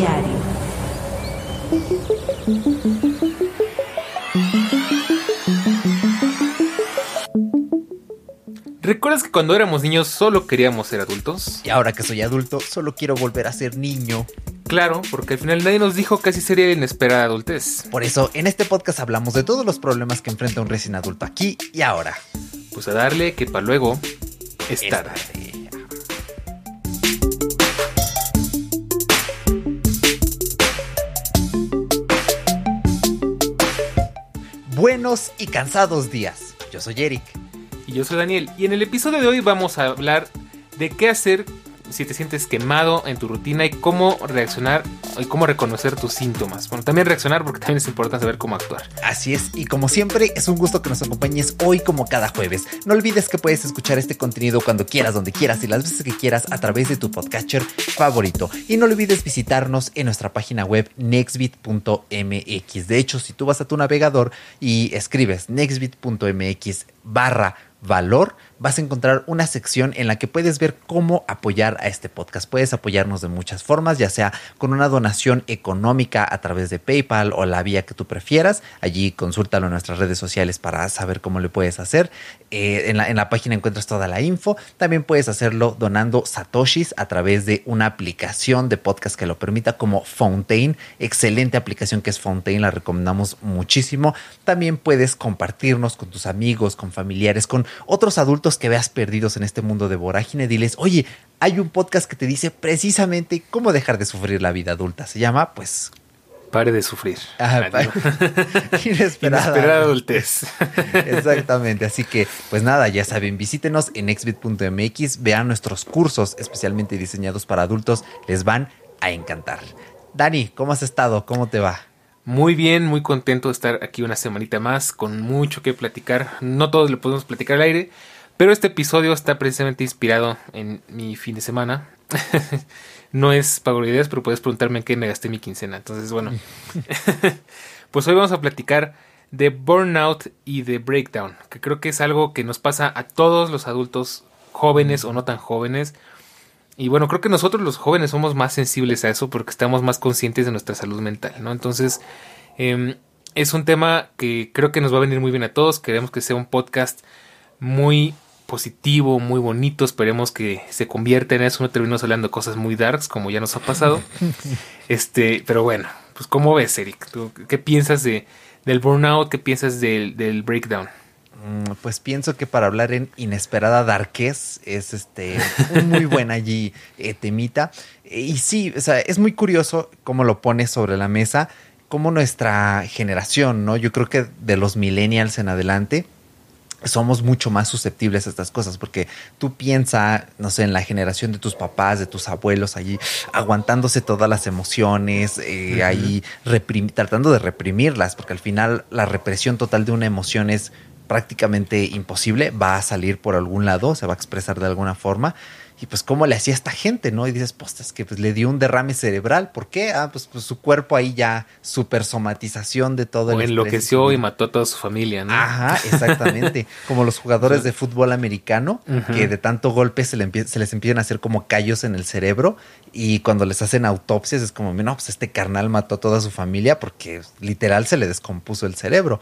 Diario. ¿Recuerdas que cuando éramos niños solo queríamos ser adultos? Y ahora que soy adulto, solo quiero volver a ser niño. Claro, porque al final nadie nos dijo que así sería la inesperada adultez. Por eso, en este podcast hablamos de todos los problemas que enfrenta un recién adulto aquí y ahora. Pues a darle que para luego es Es tarde. Buenos y cansados días. Yo soy Eric. Y yo soy Daniel. Y en el episodio de hoy vamos a hablar de qué hacer si te sientes quemado en tu rutina y cómo reaccionar y cómo reconocer tus síntomas. Bueno, también reaccionar porque también es importante saber cómo actuar. Así es, y como siempre, es un gusto que nos acompañes hoy como cada jueves. No olvides que puedes escuchar este contenido cuando quieras, donde quieras y las veces que quieras a través de tu podcatcher favorito. Y no olvides visitarnos en nuestra página web nextbit.mx. De hecho, si tú vas a tu navegador y escribes nextbit.mx barra valor, vas a encontrar una sección en la que puedes ver cómo apoyar a este podcast. Puedes apoyarnos de muchas formas, ya sea con una donación económica a través de PayPal o la vía que tú prefieras. Allí consúltalo en nuestras redes sociales para saber cómo le puedes hacer. Eh, en, la, en la página encuentras toda la info. También puedes hacerlo donando satoshis a través de una aplicación de podcast que lo permita como Fountain. Excelente aplicación que es Fountain, la recomendamos muchísimo. También puedes compartirnos con tus amigos, con familiares, con otros adultos que veas perdidos en este mundo de vorágine. Diles, oye, hay un podcast que te dice precisamente cómo dejar de sufrir la vida adulta. Se llama, pues, Pare de sufrir. Ah, inesperada. Inesperada adultez. Exactamente, así que pues nada, ya saben, visítenos en exbit.mx, vean nuestros cursos especialmente diseñados para adultos, les van a encantar. Dani, ¿cómo has estado? ¿Cómo te va? Muy bien, muy contento de estar aquí una semanita más, con mucho que platicar. No todos lo podemos platicar al aire, pero este episodio está precisamente inspirado en mi fin de semana. no es pago de ideas, pero puedes preguntarme en qué me gasté mi quincena. Entonces, bueno, pues hoy vamos a platicar de burnout y de breakdown, que creo que es algo que nos pasa a todos los adultos jóvenes o no tan jóvenes. Y bueno, creo que nosotros los jóvenes somos más sensibles a eso porque estamos más conscientes de nuestra salud mental, ¿no? Entonces, eh, es un tema que creo que nos va a venir muy bien a todos. Queremos que sea un podcast muy positivo, muy bonito. Esperemos que se convierta en eso. No terminemos hablando de cosas muy darks, como ya nos ha pasado. este, pero bueno, pues ¿cómo ves, Eric? ¿Tú ¿Qué piensas de, del burnout? ¿Qué piensas del, del breakdown? Mm, Pues pienso que para hablar en inesperada darquez es este un muy buen allí eh, temita. Eh, Y sí, o sea, es muy curioso cómo lo pones sobre la mesa, cómo nuestra generación, ¿no? Yo creo que de los millennials en adelante somos mucho más susceptibles a estas cosas porque tú piensas, no sé, en la generación de tus papás, de tus abuelos, allí aguantándose todas las emociones, eh, ahí tratando de reprimirlas, porque al final la represión total de una emoción es prácticamente imposible, va a salir por algún lado, se va a expresar de alguna forma. Y pues cómo le hacía a esta gente, ¿no? Y dices, pues es que pues, le dio un derrame cerebral. ¿Por qué? Ah, pues, pues, su cuerpo ahí ya, super somatización de todo O el estrés enloqueció y mató a toda su familia, ¿no? Ajá, exactamente. como los jugadores de fútbol americano, que de tanto golpe se, le se les empiezan a hacer como callos en el cerebro y cuando les hacen autopsias es como, no, pues este carnal mató a toda su familia porque literal se le descompuso el cerebro.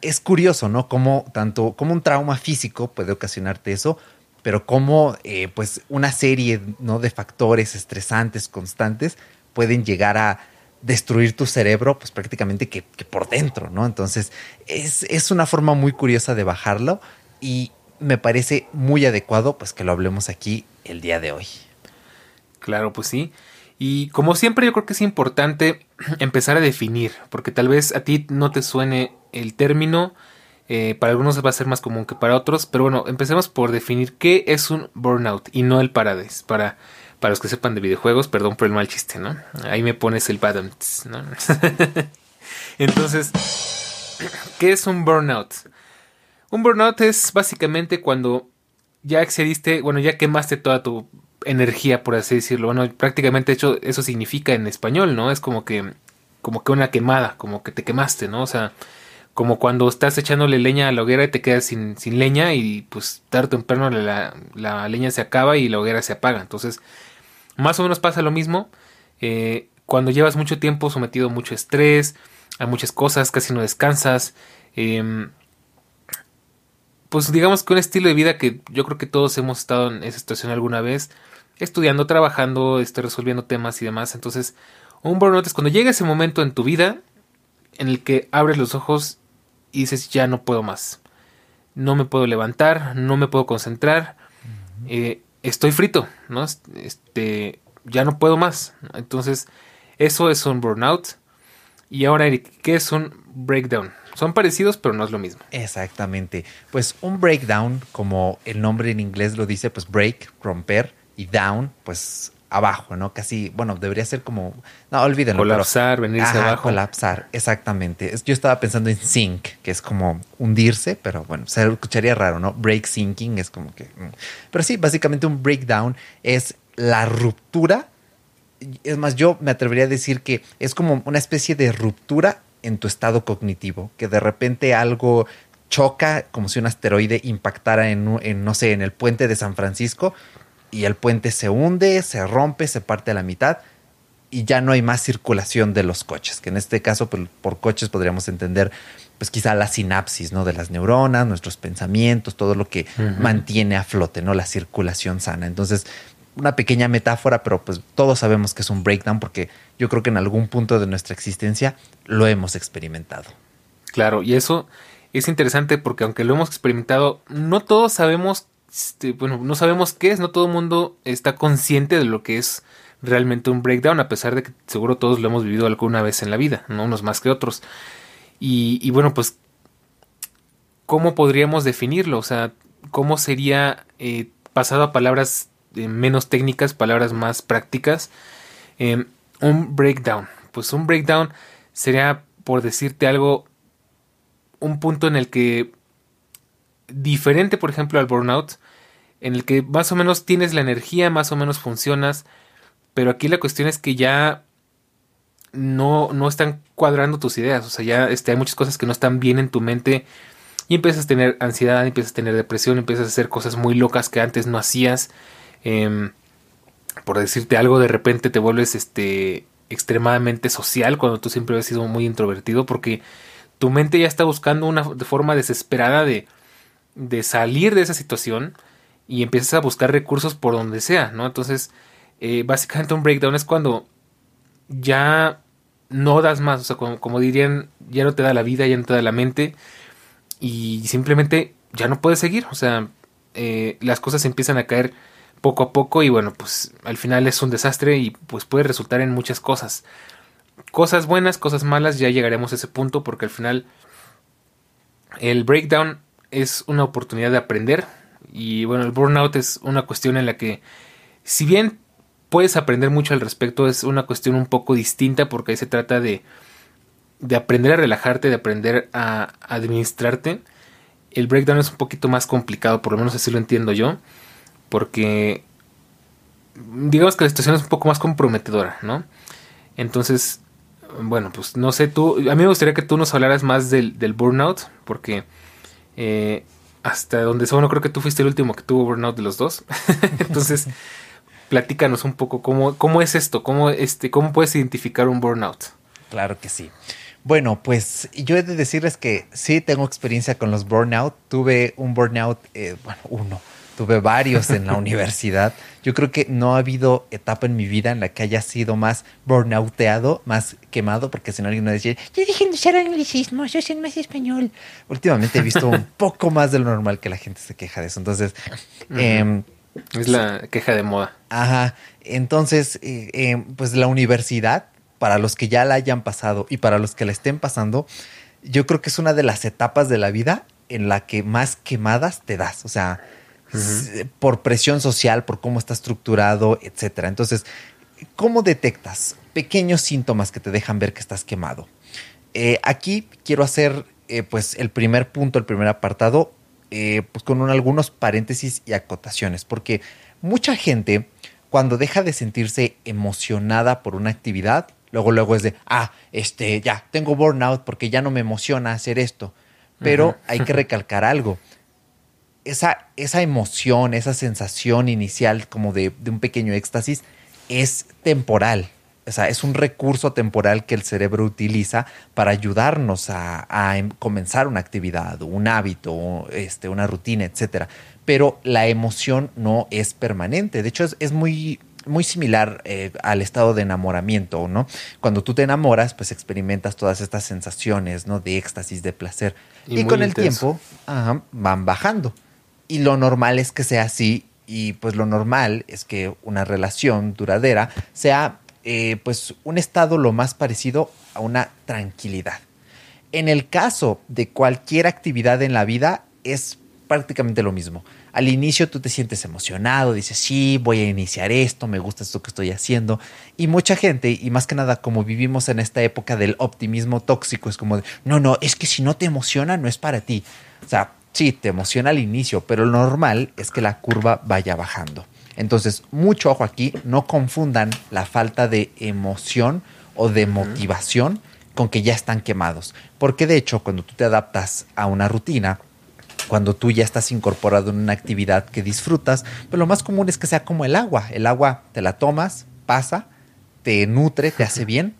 Es curioso, ¿no? Como tanto, como un trauma físico puede ocasionarte eso, pero como eh, pues una serie ¿no? de factores estresantes constantes pueden llegar a destruir tu cerebro pues prácticamente que, que por dentro, ¿no? Entonces es, es una forma muy curiosa de bajarlo y me parece muy adecuado pues que lo hablemos aquí el día de hoy. Claro, pues sí. Y como siempre yo creo que es importante empezar a definir, porque tal vez a ti no te suene el término, eh, para algunos va a ser más común que para otros, pero bueno, empecemos por definir qué es un burnout y no el paradise, para, para los que sepan de videojuegos, perdón por el mal chiste, ¿no? Ahí me pones el badams, ¿no? Entonces, ¿qué es un burnout? Un burnout es básicamente cuando ya excediste, bueno, ya quemaste toda tu energía, por así decirlo. Bueno, prácticamente hecho eso significa en español, ¿no? Es como que como que una quemada, como que te quemaste, ¿no? O sea, como cuando estás echándole leña a la hoguera y te quedas sin, sin leña y pues tarde o temprano la, la leña se acaba y la hoguera se apaga. Entonces, más o menos pasa lo mismo. eh, cuando llevas mucho tiempo sometido a mucho estrés, a muchas cosas, casi no descansas, em, pues digamos que un estilo de vida que yo creo que todos hemos estado en esa situación alguna vez, estudiando, trabajando, este, resolviendo temas y demás. Entonces, un burnout es cuando llega ese momento en tu vida en el que abres los ojos y dices, ya no puedo más. No me puedo levantar, no me puedo concentrar, eh, estoy frito, ¿no? Este, ya no puedo más. Entonces, eso es un burnout. Y ahora, Eric, ¿qué es un breakdown? Son parecidos, pero no es lo mismo. Exactamente. Pues un breakdown, como el nombre en inglés lo dice, pues break, romper, y down, pues abajo, ¿no? Casi, bueno, debería ser como, no, olvídenlo. Colapsar, venirse abajo. Colapsar, exactamente. Yo estaba pensando en sink, que es como hundirse, pero bueno, se escucharía raro, ¿no? Break sinking es como que... Mm. Pero sí, básicamente un breakdown es la ruptura. Es más, yo me atrevería a decir que es como una especie de ruptura en tu estado cognitivo, que de repente algo choca como si un asteroide impactara en, en no sé, en el puente de San Francisco y el puente se hunde, se rompe, se parte a la mitad y ya no hay más circulación de los coches, que en este caso por, pues, por coches podríamos entender pues quizá la sinapsis, ¿no? De las neuronas, nuestros pensamientos, todo lo que mantiene a flote, ¿no? La circulación sana. Entonces, una pequeña metáfora, pero pues todos sabemos que es un breakdown porque yo creo que en algún punto de nuestra existencia lo hemos experimentado. Claro, y eso es interesante porque aunque lo hemos experimentado, no todos sabemos este, bueno, no sabemos qué es, no todo el mundo está consciente de lo que es realmente un breakdown, a pesar de que seguro todos lo hemos vivido alguna vez en la vida, ¿no? unos más que otros. Y, bueno, pues, ¿cómo podríamos definirlo? O sea, ¿cómo sería eh, pasado a palabras eh, menos técnicas, palabras más prácticas? Em, un breakdown. Pues un breakdown sería, por decirte algo, un punto en el que diferente, por ejemplo, al burnout, en el que más o menos tienes la energía, más o menos funcionas, pero aquí la cuestión es que ya no, no están cuadrando tus ideas, o sea, ya este, hay muchas cosas que no están bien en tu mente y empiezas a tener ansiedad, empiezas a tener depresión, empiezas a hacer cosas muy locas que antes no hacías. Em, por decirte algo, de repente te vuelves este extremadamente social cuando tú siempre has sido muy introvertido porque tu mente ya está buscando una forma desesperada de de salir de esa situación y empiezas a buscar recursos por donde sea, ¿no? Entonces, eh, básicamente un breakdown es cuando ya no das más, o sea, como, dirían, ya no te da la vida, ya no te da la mente y simplemente ya no puedes seguir, o sea, eh, las cosas empiezan a caer poco a poco y bueno, pues al final es un desastre y pues puede resultar en muchas cosas. Cosas buenas, cosas malas, ya llegaremos a ese punto porque al final el breakdown es una oportunidad de aprender. Y bueno, el burnout es una cuestión en la que, si bien puedes aprender mucho al respecto, es una cuestión un poco distinta porque ahí se trata de, de aprender a relajarte, de aprender a administrarte. El breakdown es un poquito más complicado, por lo menos así lo entiendo yo, porque digamos que la situación es un poco más comprometedora, ¿no? Entonces, bueno, pues no sé, tú, a mí me gustaría que tú nos hablaras más del, del burnout, porque eh, hasta donde bueno, creo que tú fuiste el último que tuvo burnout de los dos. Entonces, platícanos un poco cómo, cómo es esto, cómo, este, cómo puedes identificar un burnout. Claro que sí. Bueno, pues yo he de decirles que sí tengo experiencia con los burnout. Tuve un burnout, eh, bueno, uno tuve varios en la universidad. Yo creo que no ha habido etapa en mi vida en la que haya sido más burnouteado, más quemado, porque si no alguien me decía, ya dejen de usar anglicismos, usen más español. Últimamente he visto un poco más de lo normal que la gente se queja de eso. Entonces, em, es la queja de moda. Ajá. Entonces, eh, em, pues la universidad, para los que ya la hayan pasado y para los que la estén pasando, yo creo que es una de las etapas de la vida en la que más quemadas te das. O sea, por presión social, por cómo está estructurado, etcétera. Entonces, ¿cómo detectas pequeños síntomas que te dejan ver que estás quemado? Eh, aquí quiero hacer eh, pues el primer punto, el primer apartado, eh, pues con algunos paréntesis y acotaciones, porque mucha gente cuando deja de sentirse emocionada por una actividad, luego luego es de, ah, este, ya, tengo burnout porque ya no me emociona hacer esto. Pero hay que recalcar algo esa, esa emoción, esa sensación inicial como de, un pequeño éxtasis es temporal. o sea, es un recurso temporal que el cerebro utiliza para ayudarnos a, em, comenzar una actividad, un hábito, este, una rutina, etcétera. Pero la emoción no es permanente. De hecho, es, muy, muy similar eh, al estado de enamoramiento, ¿no? Cuando tú te enamoras, pues experimentas todas estas sensaciones, ¿no? De éxtasis, de placer. Y, con el tiempo van bajando. Y lo normal es que sea así. Y pues lo normal es que una relación duradera sea eh, pues un estado lo más parecido a una tranquilidad. En el caso de cualquier actividad en la vida es prácticamente lo mismo. Al inicio tú te sientes emocionado, dices, sí, voy a iniciar esto, me gusta esto que estoy haciendo. Y mucha gente, y más que nada como vivimos en esta época del optimismo tóxico, es como de, no, no, es que si no te emociona, no es para ti. O sea, sí, te emociona al inicio, pero lo normal es que la curva vaya bajando. Entonces, mucho ojo aquí, no confundan la falta de emoción o de motivación con que ya están quemados. Porque de hecho, cuando tú te adaptas a una rutina, cuando tú ya estás incorporado en una actividad que disfrutas, pues lo más común es que sea como el agua. El agua te la tomas, pasa, te nutre, te hace bien,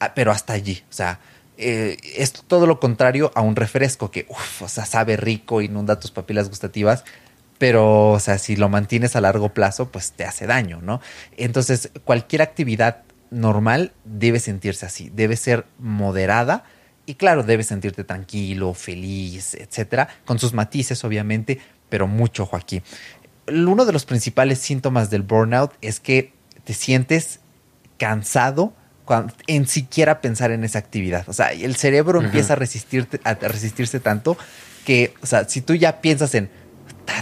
ah, pero hasta allí. O sea, eh, es todo lo contrario a un refresco que, o sea, sabe rico, inunda tus papilas gustativas, pero, o sea, si lo mantienes a largo plazo, pues te hace daño, ¿no? Entonces, cualquier actividad normal debe sentirse así, debe ser moderada y claro, debe sentirte tranquilo, feliz, etcétera, con sus matices, obviamente, pero mucho ojo aquí. Uno de los principales síntomas del burnout es que te sientes cansado en siquiera pensar en esa actividad. O sea, el cerebro empieza a, resistirte, a resistirse tanto que, o sea, si tú ya piensas en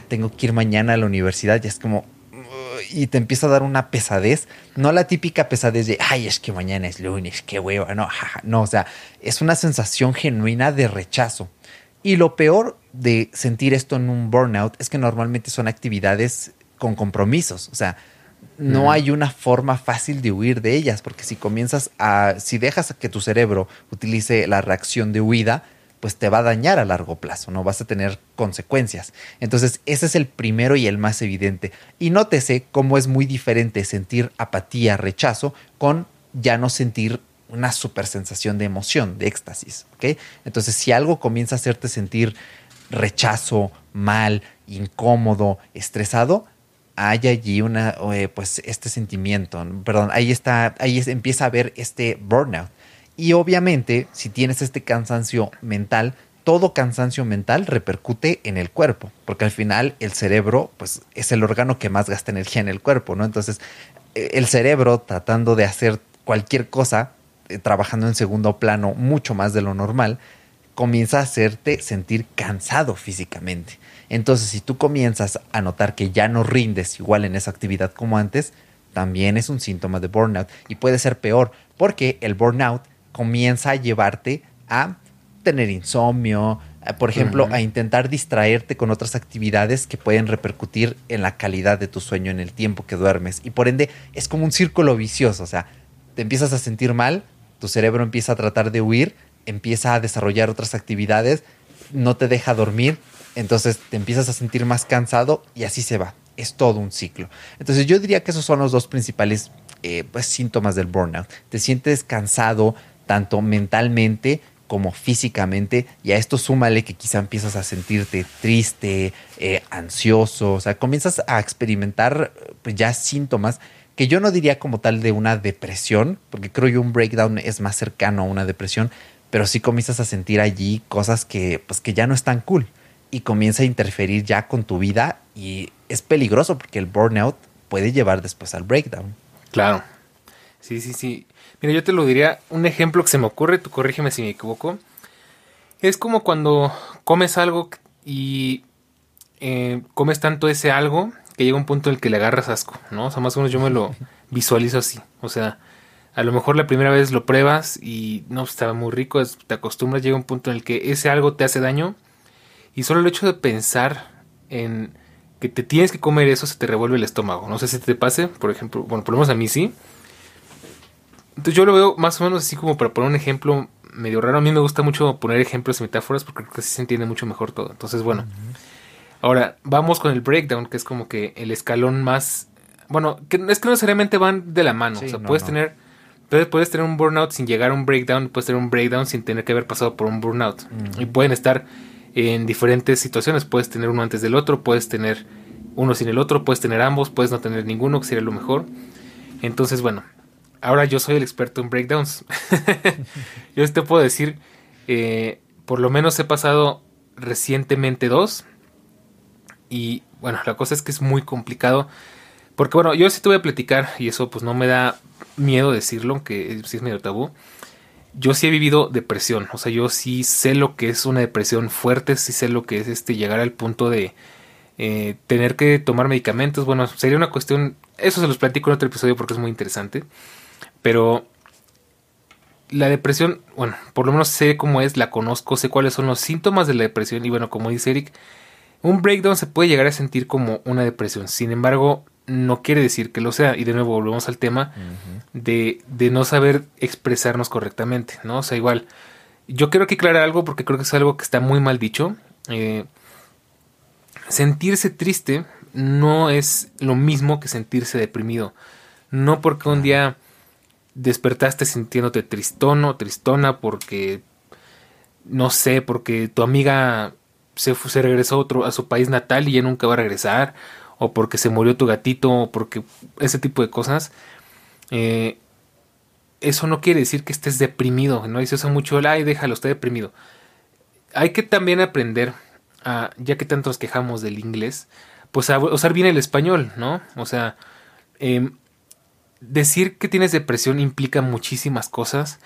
tengo que ir mañana a la universidad, ya es como, y te empieza a dar una pesadez, no la típica pesadez de, ay, es que mañana es lunes, qué hueva, no, no, o sea, es una sensación genuina de rechazo. Y lo peor de sentir esto en un burnout es que normalmente son actividades con compromisos, o sea, no hay una forma fácil de huir de ellas, porque si comienzas a, si dejas que tu cerebro utilice la reacción de huida, pues te va a dañar a largo plazo, no vas a tener consecuencias. Entonces, ese es el primero y el más evidente. Y nótese cómo es muy diferente sentir apatía, rechazo, con ya no sentir una super sensación de emoción, de éxtasis. Entonces, si algo comienza a hacerte sentir rechazo, mal, incómodo, estresado, hay allí una, eh, pues este sentimiento, perdón, ahí está, ahí empieza a haber este burnout. Y obviamente, si tienes este cansancio mental, todo cansancio mental repercute en el cuerpo, porque al final el cerebro, pues, es el órgano que más gasta energía en el cuerpo, ¿no? Entonces, e, el cerebro tratando de hacer cualquier cosa, eh, trabajando en segundo plano mucho más de lo normal, comienza a hacerte sentir cansado físicamente. Entonces, si tú comienzas a notar que ya no rindes igual en esa actividad como antes, también es un síntoma de burnout y puede ser peor, porque el burnout comienza a llevarte a tener insomnio, por ejemplo, a intentar distraerte con otras actividades que pueden repercutir en la calidad de tu sueño en el tiempo que duermes. Y por ende es como un círculo vicioso, o sea, te empiezas a sentir mal, tu cerebro empieza a tratar de huir, empieza a desarrollar otras actividades, no te deja dormir, entonces te empiezas a sentir más cansado y así se va. Es todo un ciclo. Entonces yo diría que esos son los dos principales eh, pues, síntomas del burnout. Te sientes cansado, tanto mentalmente como físicamente, y a esto súmale que quizá empiezas a sentirte triste, eh, ansioso, o sea, comienzas a experimentar pues, ya síntomas que yo no diría como tal de una depresión, porque creo que un breakdown es más cercano a una depresión, pero sí comienzas a sentir allí cosas que, pues, que ya no están cool y comienza a interferir ya con tu vida y es peligroso porque el burnout puede llevar después al breakdown. Claro. Sí, sí, sí. Mira, yo te lo diría, un ejemplo que se me ocurre, tú corrígeme si me equivoco. Es como cuando comes algo y eh, comes tanto ese algo que llega un punto en el que le agarras asco, ¿no? O sea, más o menos yo me lo visualizo así. O sea, a lo mejor la primera vez lo pruebas y no, estaba muy rico, te acostumbras, llega un punto en el que ese algo te hace daño y solo el hecho de pensar en que te tienes que comer eso se te revuelve el estómago. No sé si te pase, por ejemplo, bueno, por lo menos a mí sí. Entonces yo lo veo más o menos así como para poner un ejemplo medio raro. A mí me gusta mucho poner ejemplos y metáforas porque creo que así se entiende mucho mejor todo. Entonces, bueno. Ahora, vamos con el breakdown, que es como que el escalón más... Bueno, que es que no necesariamente van de la mano. o sea, puedes tener Entonces puedes tener un burnout sin llegar a un breakdown, puedes tener un breakdown sin tener que haber pasado por un burnout. Y pueden estar en diferentes situaciones. Puedes tener uno antes del otro, puedes tener uno sin el otro, puedes tener ambos, puedes no tener ninguno, que sería lo mejor. Entonces, bueno, ahora yo soy el experto en breakdowns. yo te puedo decir, eh, por lo menos he pasado recientemente dos. Y bueno, la cosa es que es muy complicado. Porque bueno, yo sí te voy a platicar, y eso pues no me da miedo decirlo, aunque sí es medio tabú. Yo sí he vivido depresión, o sea, yo sí sé lo que es una depresión fuerte, sí sé lo que es este llegar al punto de eh, tener que tomar medicamentos. Bueno, sería una cuestión, eso se los platico en otro episodio porque es muy interesante. Pero la depresión, bueno, por lo menos sé cómo es, la conozco, sé cuáles son los síntomas de la depresión y bueno, como dice Eric, un breakdown se puede llegar a sentir como una depresión. Sin embargo, no quiere decir que lo sea. Y de nuevo volvemos al tema de, de, no saber expresarnos correctamente, ¿no? O sea, igual, yo quiero que aclarar algo porque creo que es algo que está muy mal dicho. Eh, sentirse triste no es lo mismo que sentirse deprimido. No porque un día despertaste sintiéndote tristón o tristona porque, no sé, porque tu amiga se, se regresó a, otro, a su país natal y ya nunca va a regresar o porque se murió tu gatito, o porque ese tipo de cosas, eh, eso no quiere decir que estés deprimido, ¿no? Y se usa mucho el, ay, déjalo, está deprimido. Hay que también aprender, ya que tanto nos quejamos del inglés, pues a usar bien el español, ¿no? O sea, em, decir que tienes depresión implica muchísimas cosas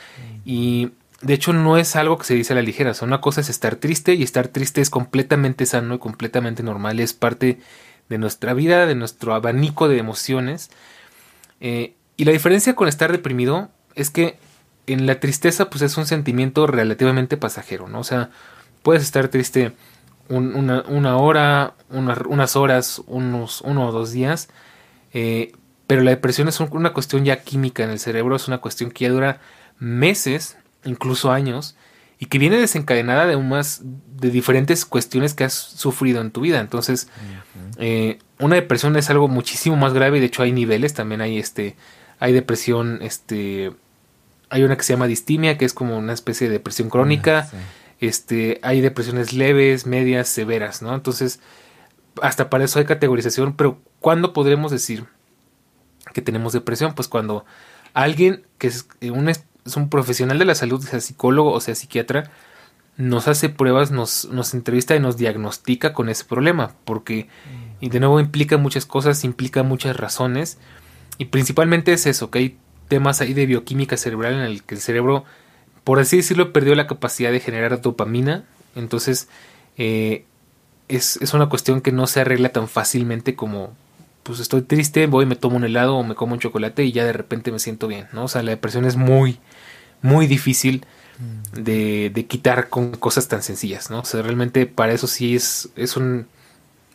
y de hecho no es algo que se dice a la ligera. O una cosa es estar triste y estar triste es completamente sano y completamente normal, es parte de nuestra vida, de nuestro abanico de emociones. Eh, y la diferencia con estar deprimido es que en la tristeza pues es un sentimiento relativamente pasajero, ¿no? O sea, puedes estar triste una, hora, unas horas, unos uno o dos días, eh, pero la depresión es una cuestión ya química en el cerebro, es una cuestión que ya dura meses, incluso años, y que viene desencadenada de unas de diferentes cuestiones que has sufrido en tu vida. Entonces, eh, una depresión es algo muchísimo más grave. y De hecho, hay niveles. También hay este, hay depresión, este, hay una que se llama distimia, que es como una especie de depresión crónica. Ah, este, hay depresiones leves, medias, severas, ¿no? Entonces, hasta para eso hay categorización. Pero, ¿cuándo podremos decir que tenemos depresión? Pues cuando alguien que es un es un profesional de la salud, sea psicólogo o sea psiquiatra, nos hace pruebas, nos, nos entrevista y nos diagnostica con ese problema, porque, y de nuevo implica muchas cosas, implica muchas razones, y principalmente es eso, que hay temas ahí de bioquímica cerebral en el que el cerebro, por así decirlo, perdió la capacidad de generar dopamina, entonces eh, es, es una cuestión que no se arregla tan fácilmente como pues estoy triste, voy, me tomo un helado o me como un chocolate y ya de repente me siento bien, ¿no? O sea, la depresión es muy, muy difícil mm. de, de quitar con cosas tan sencillas, ¿no? O sea, realmente para eso sí es, es un,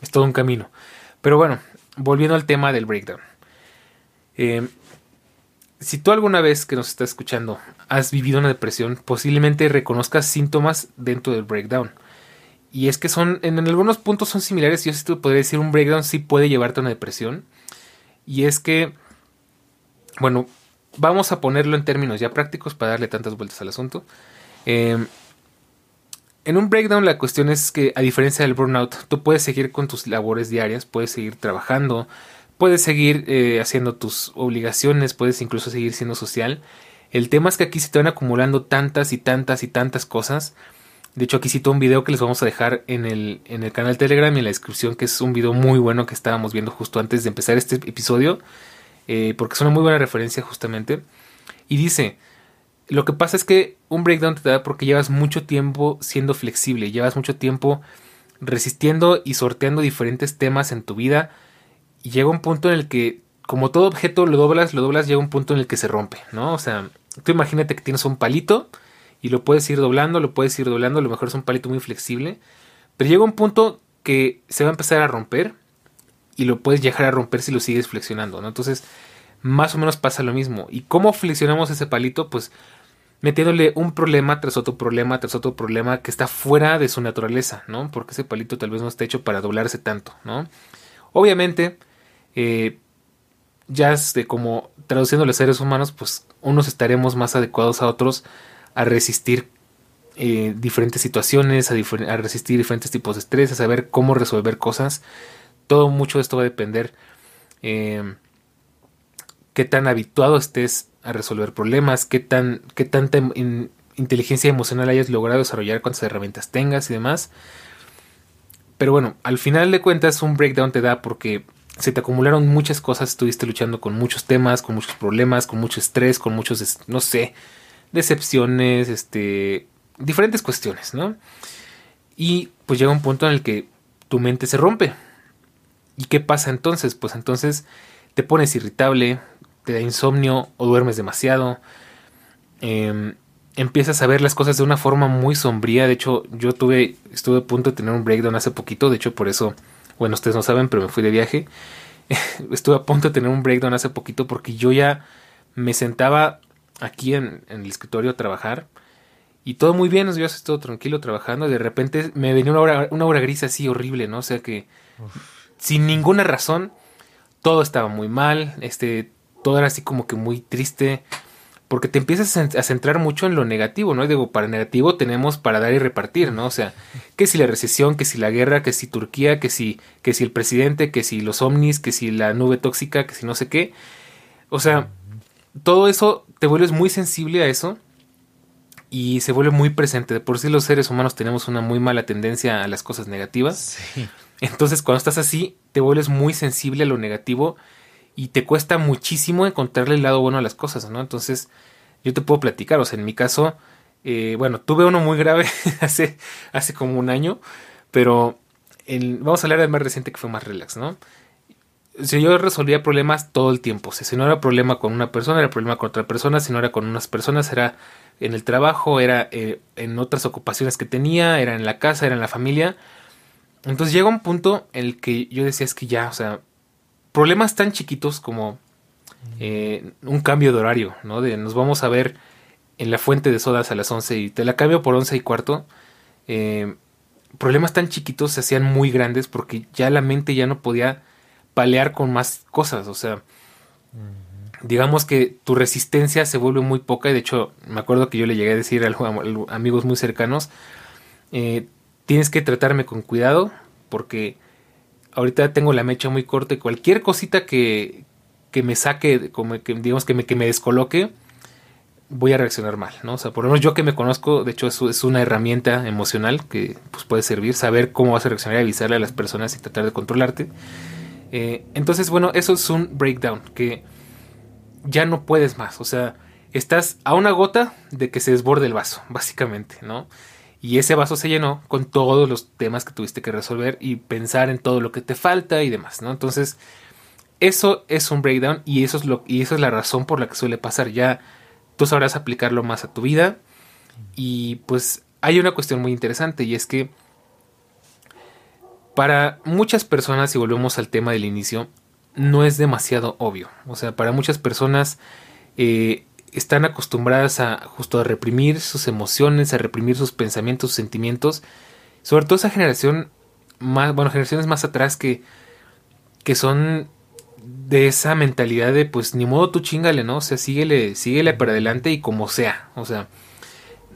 es todo un camino. Pero bueno, volviendo al tema del breakdown. Eh, si tú alguna vez que nos estás escuchando has vivido una depresión, posiblemente reconozcas síntomas dentro del breakdown. Y es que son, en, algunos puntos son similares. Yo sí te podría decir, un breakdown sí puede llevarte a una depresión. Y es que, bueno, vamos a ponerlo en términos ya prácticos para darle tantas vueltas al asunto. Em, en un breakdown la cuestión es que a diferencia del burnout, tú puedes seguir con tus labores diarias, puedes seguir trabajando, puedes seguir eh, haciendo tus obligaciones, puedes incluso seguir siendo social. El tema es que aquí se te van acumulando tantas y tantas y tantas cosas de hecho, aquí cito un video que les vamos a dejar en el, en el canal Telegram y en la descripción, que es un video muy bueno que estábamos viendo justo antes de empezar este episodio, eh, porque es una muy buena referencia justamente. Y dice, lo que pasa es que un breakdown te da porque llevas mucho tiempo siendo flexible, llevas mucho tiempo resistiendo y sorteando diferentes temas en tu vida y llega un punto en el que, como todo objeto, lo doblas, lo doblas, llega un punto en el que se rompe, ¿no? O sea, tú imagínate que tienes un palito y lo puedes ir doblando, lo puedes ir doblando, a lo mejor es un palito muy flexible, pero llega un punto que se va a empezar a romper y lo puedes llegar a romper si lo sigues flexionando, ¿no? Entonces, más o menos pasa lo mismo. ¿Y cómo flexionamos ese palito? Pues metiéndole un problema tras otro problema tras otro problema que está fuera de su naturaleza, ¿no? Porque ese palito tal vez no está hecho para doblarse tanto, ¿no? Obviamente, eh, ya este, como traduciendo los seres humanos, pues unos estaremos más adecuados a otros a resistir eh, diferentes situaciones, a, resistir diferentes tipos de estrés, a saber cómo resolver cosas. Todo mucho esto va a depender eh, qué tan habituado estés a resolver problemas, qué, tan, qué tanta inteligencia emocional hayas logrado desarrollar, cuántas herramientas tengas y demás. Pero bueno, al final de cuentas un breakdown te da porque se te acumularon muchas cosas, estuviste luchando con muchos temas, con muchos problemas, con mucho estrés, con muchos, no sé, decepciones, este, diferentes cuestiones, ¿no? Y pues llega un punto en el que tu mente se rompe. ¿Y qué pasa entonces? Pues entonces te pones irritable, te da insomnio o duermes demasiado. Em, empiezas a ver las cosas de una forma muy sombría. De hecho, yo tuve, estuve a punto de tener un breakdown hace poquito. De hecho, por eso bueno, ustedes no saben, pero me fui de viaje. Estuve a punto de tener un breakdown hace poquito porque yo ya me sentaba aquí en, el escritorio a trabajar y todo muy bien, yo estoy todo tranquilo trabajando y de repente me venía una hora, una hora gris así horrible, ¿no? O sea que sin ninguna razón todo estaba muy mal, este, todo era así como que muy triste porque te empiezas a centrar mucho en lo negativo, ¿no? Y digo, para negativo tenemos para dar y repartir, ¿no? O sea, que si la recesión, que si la guerra, que si Turquía, que si, que si el presidente, que si los ovnis, que si la nube tóxica, que si no sé qué. O sea, todo eso te vuelves muy sensible a eso y se vuelve muy presente. De por sí los seres humanos tenemos una muy mala tendencia a las cosas negativas. Sí. Entonces, cuando estás así, te vuelves muy sensible a lo negativo y te cuesta muchísimo encontrarle el lado bueno a las cosas, ¿no? Entonces, yo te puedo platicar, o sea, en mi caso, eh, bueno, tuve uno muy grave hace, hace como un año, pero vamos a hablar del más reciente que fue más relax, ¿no? Si yo resolvía problemas todo el tiempo, o sea, si no era problema con una persona, era problema con otra persona, si no era con unas personas, era en el trabajo, era eh, en otras ocupaciones que tenía, era en la casa, era en la familia. Entonces llega un punto en el que yo decía, es que ya, o sea, problemas tan chiquitos como eh, un cambio de horario, ¿no? De nos vamos a ver en la fuente de sodas a las 11 y te la cambio por 11 y cuarto. Eh, problemas tan chiquitos se hacían muy grandes porque ya la mente ya no podía palear con más cosas, o sea, digamos que tu resistencia se vuelve muy poca y de hecho me acuerdo que yo le llegué a decir a, amigos muy cercanos, eh, tienes que tratarme con cuidado porque ahorita tengo la mecha muy corta y cualquier cosita que, que me saque, como que, digamos que me, que me descoloque, voy a reaccionar mal, ¿no? O sea, por lo menos yo que me conozco, de hecho es, una herramienta emocional que pues, puede servir, saber cómo vas a reaccionar y avisarle a las personas y tratar de controlarte. Eh, entonces, bueno, eso es un breakdown, que ya no puedes más, o sea, estás a una gota de que se desborde el vaso, básicamente, ¿no? Y ese vaso se llenó con todos los temas que tuviste que resolver y pensar en todo lo que te falta y demás, ¿no? Entonces, eso es un breakdown y eso es lo y eso es la razón por la que suele pasar. Ya tú sabrás aplicarlo más a tu vida y pues hay una cuestión muy interesante y es que para muchas personas, si volvemos al tema del inicio, no es demasiado obvio. O sea, para muchas personas eh, están acostumbradas a justo a reprimir sus emociones, a reprimir sus pensamientos, sus sentimientos. Sobre todo esa generación más, bueno, generaciones más atrás que, que son de esa mentalidad de pues ni modo tú chingale, ¿no? O sea, síguele, síguele para adelante y como sea. O sea,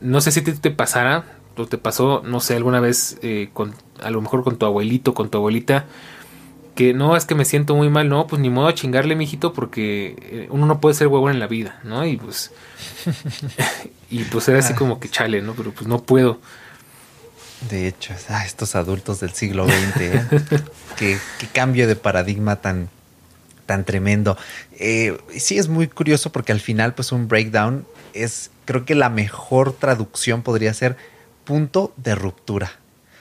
no sé si te, te pasara o te pasó, no sé, alguna vez eh, con, a lo mejor con tu abuelito, con tu abuelita, que no, es que me siento muy mal, no, pues ni modo a chingarle, mijito, porque eh, uno no puede ser huevón en la vida, ¿no? Y pues, y pues era así como que chale, ¿no? Pero pues no puedo. De hecho, ah, estos adultos del siglo XX, ¿eh? qué, cambio de paradigma tan, tan tremendo. Eh, sí, es muy curioso porque al final, pues un breakdown es, creo que la mejor traducción podría ser punto de ruptura.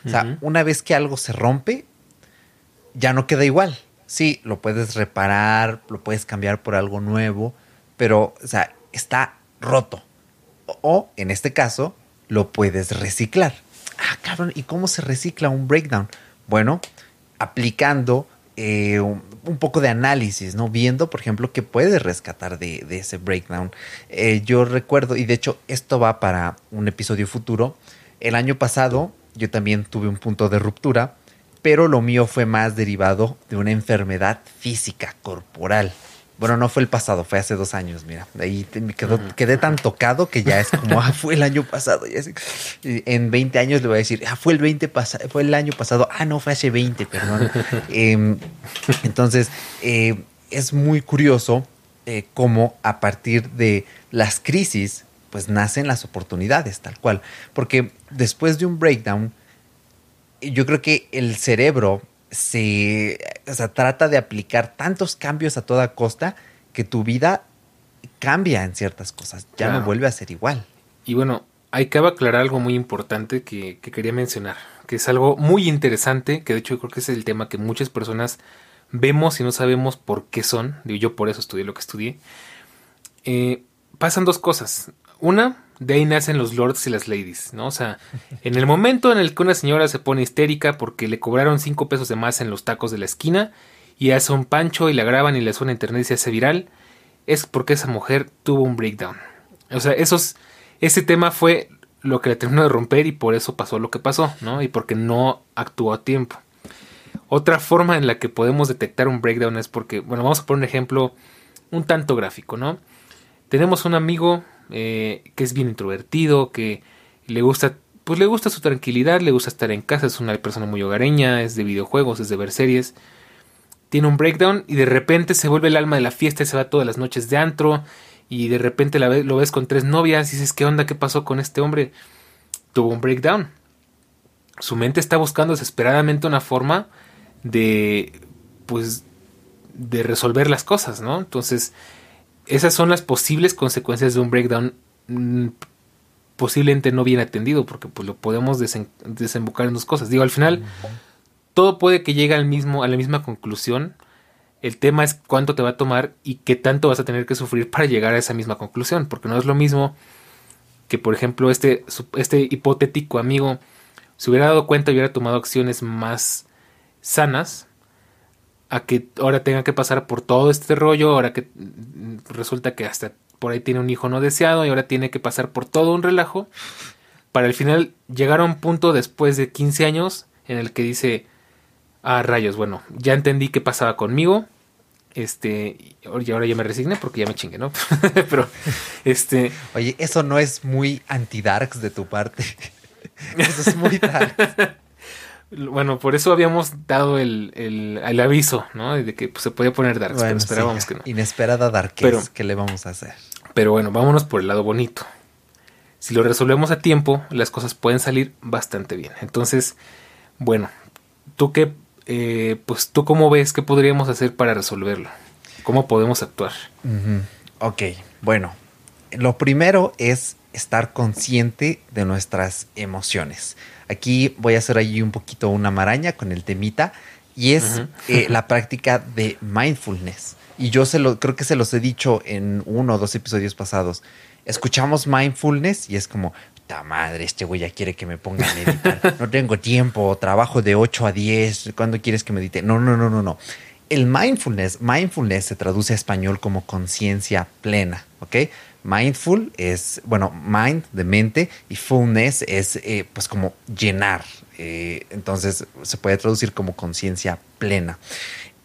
O sea, una vez que algo se rompe, ya no queda igual. Sí, lo puedes reparar, lo puedes cambiar por algo nuevo, pero, o sea, está roto. O, en este caso, lo puedes reciclar. Ah, cabrón, ¿y cómo se recicla un breakdown? Bueno, aplicando eh, un, poco de análisis, ¿no? Viendo, por ejemplo, qué puedes rescatar de, ese breakdown. Eh, yo recuerdo, y de hecho esto va para un episodio futuro, el año pasado yo también tuve un punto de ruptura pero lo mío fue más derivado de una enfermedad física, corporal. Bueno, no fue el pasado, fue hace dos años, mira. Ahí me quedó, quedé tan tocado que ya es como, ah, fue el año pasado. Y así, en 20 años le voy a decir, ah, fue el 20 pasado, fue el año pasado. Ah, no, fue hace 20, perdón. Em, entonces, eh, es muy curioso eh, cómo a partir de las crisis, pues nacen las oportunidades, tal cual. Porque después de un breakdown, yo creo que el cerebro se o sea, trata de aplicar tantos cambios a toda costa que tu vida cambia en ciertas cosas, ya no vuelve a ser igual. Y bueno, hay que aclarar algo muy importante que, quería mencionar, que es algo muy interesante, que de hecho yo creo que es el tema que muchas personas vemos y no sabemos por qué son, yo por eso estudié lo que estudié. Eh, pasan dos cosas. Una, de ahí nacen los lords y las ladies, ¿no? O sea, en el momento en el que una señora se pone histérica porque le cobraron cinco pesos de más en los tacos de la esquina y hace un pancho y la graban y le suena a internet y se hace viral, es porque esa mujer tuvo un breakdown. O sea, esos, ese tema fue lo que le terminó de romper y por eso pasó lo que pasó, ¿no? Y porque no actuó a tiempo. Otra forma en la que podemos detectar un breakdown es porque, bueno, vamos a poner un ejemplo un tanto gráfico, ¿no? Tenemos un amigo eh, que es bien introvertido, que le gusta, pues le gusta su tranquilidad, le gusta estar en casa, es una persona muy hogareña, es de videojuegos, es de ver series. Tiene un breakdown y de repente se vuelve el alma de la fiesta y se va todas las noches de antro y de repente lo ves con tres novias y dices, ¿qué onda? ¿Qué pasó con este hombre? Tuvo un breakdown. Su mente está buscando desesperadamente una forma de, pues, de resolver las cosas, ¿no? Entonces, esas son las posibles consecuencias de un breakdown mm, posiblemente no bien atendido, porque pues lo podemos desembocar en dos cosas. Digo, al final, todo puede que llegue al mismo, a la misma conclusión. El tema es cuánto te va a tomar y qué tanto vas a tener que sufrir para llegar a esa misma conclusión, porque no es lo mismo que, por ejemplo, este, este hipotético amigo se hubiera dado cuenta y hubiera tomado acciones más sanas, a que ahora tenga que pasar por todo este rollo, ahora que resulta que hasta por ahí tiene un hijo no deseado y ahora tiene que pasar por todo un relajo, para al final llegar a un punto después de 15 años en el que dice, ah, rayos, bueno, ya entendí qué pasaba conmigo, este, y ahora ya me resigné porque ya me chingué, ¿no? Pero, este... Oye, eso no es muy anti-darks de tu parte. eso es muy darks. Bueno, por eso habíamos dado el, el, aviso, ¿no? De que pues, se podía poner dark, pero esperábamos que no. Inesperada ¿qué le vamos a hacer? Pero bueno, vámonos por el lado bonito. Si lo resolvemos a tiempo, las cosas pueden salir bastante bien. Entonces, bueno, tú qué, eh, pues tú cómo ves qué podríamos hacer para resolverlo? ¿Cómo podemos actuar? Ok, bueno, lo primero es estar consciente de nuestras emociones. Aquí voy a hacer ahí un poquito una maraña con el temita y es eh, la práctica de mindfulness. Y yo se lo, creo que se los he dicho en uno o dos episodios pasados. Escuchamos mindfulness y es como, ta madre, este güey ya quiere que me ponga a meditar. No tengo tiempo, trabajo de 8 a 10. ¿Cuándo quieres que medite? No, no, no, no, no. El mindfulness, mindfulness se traduce a español como conciencia plena, ¿ok? Mindful es, bueno, mind de mente y fullness es eh, pues como llenar. Eh, entonces se puede traducir como conciencia plena.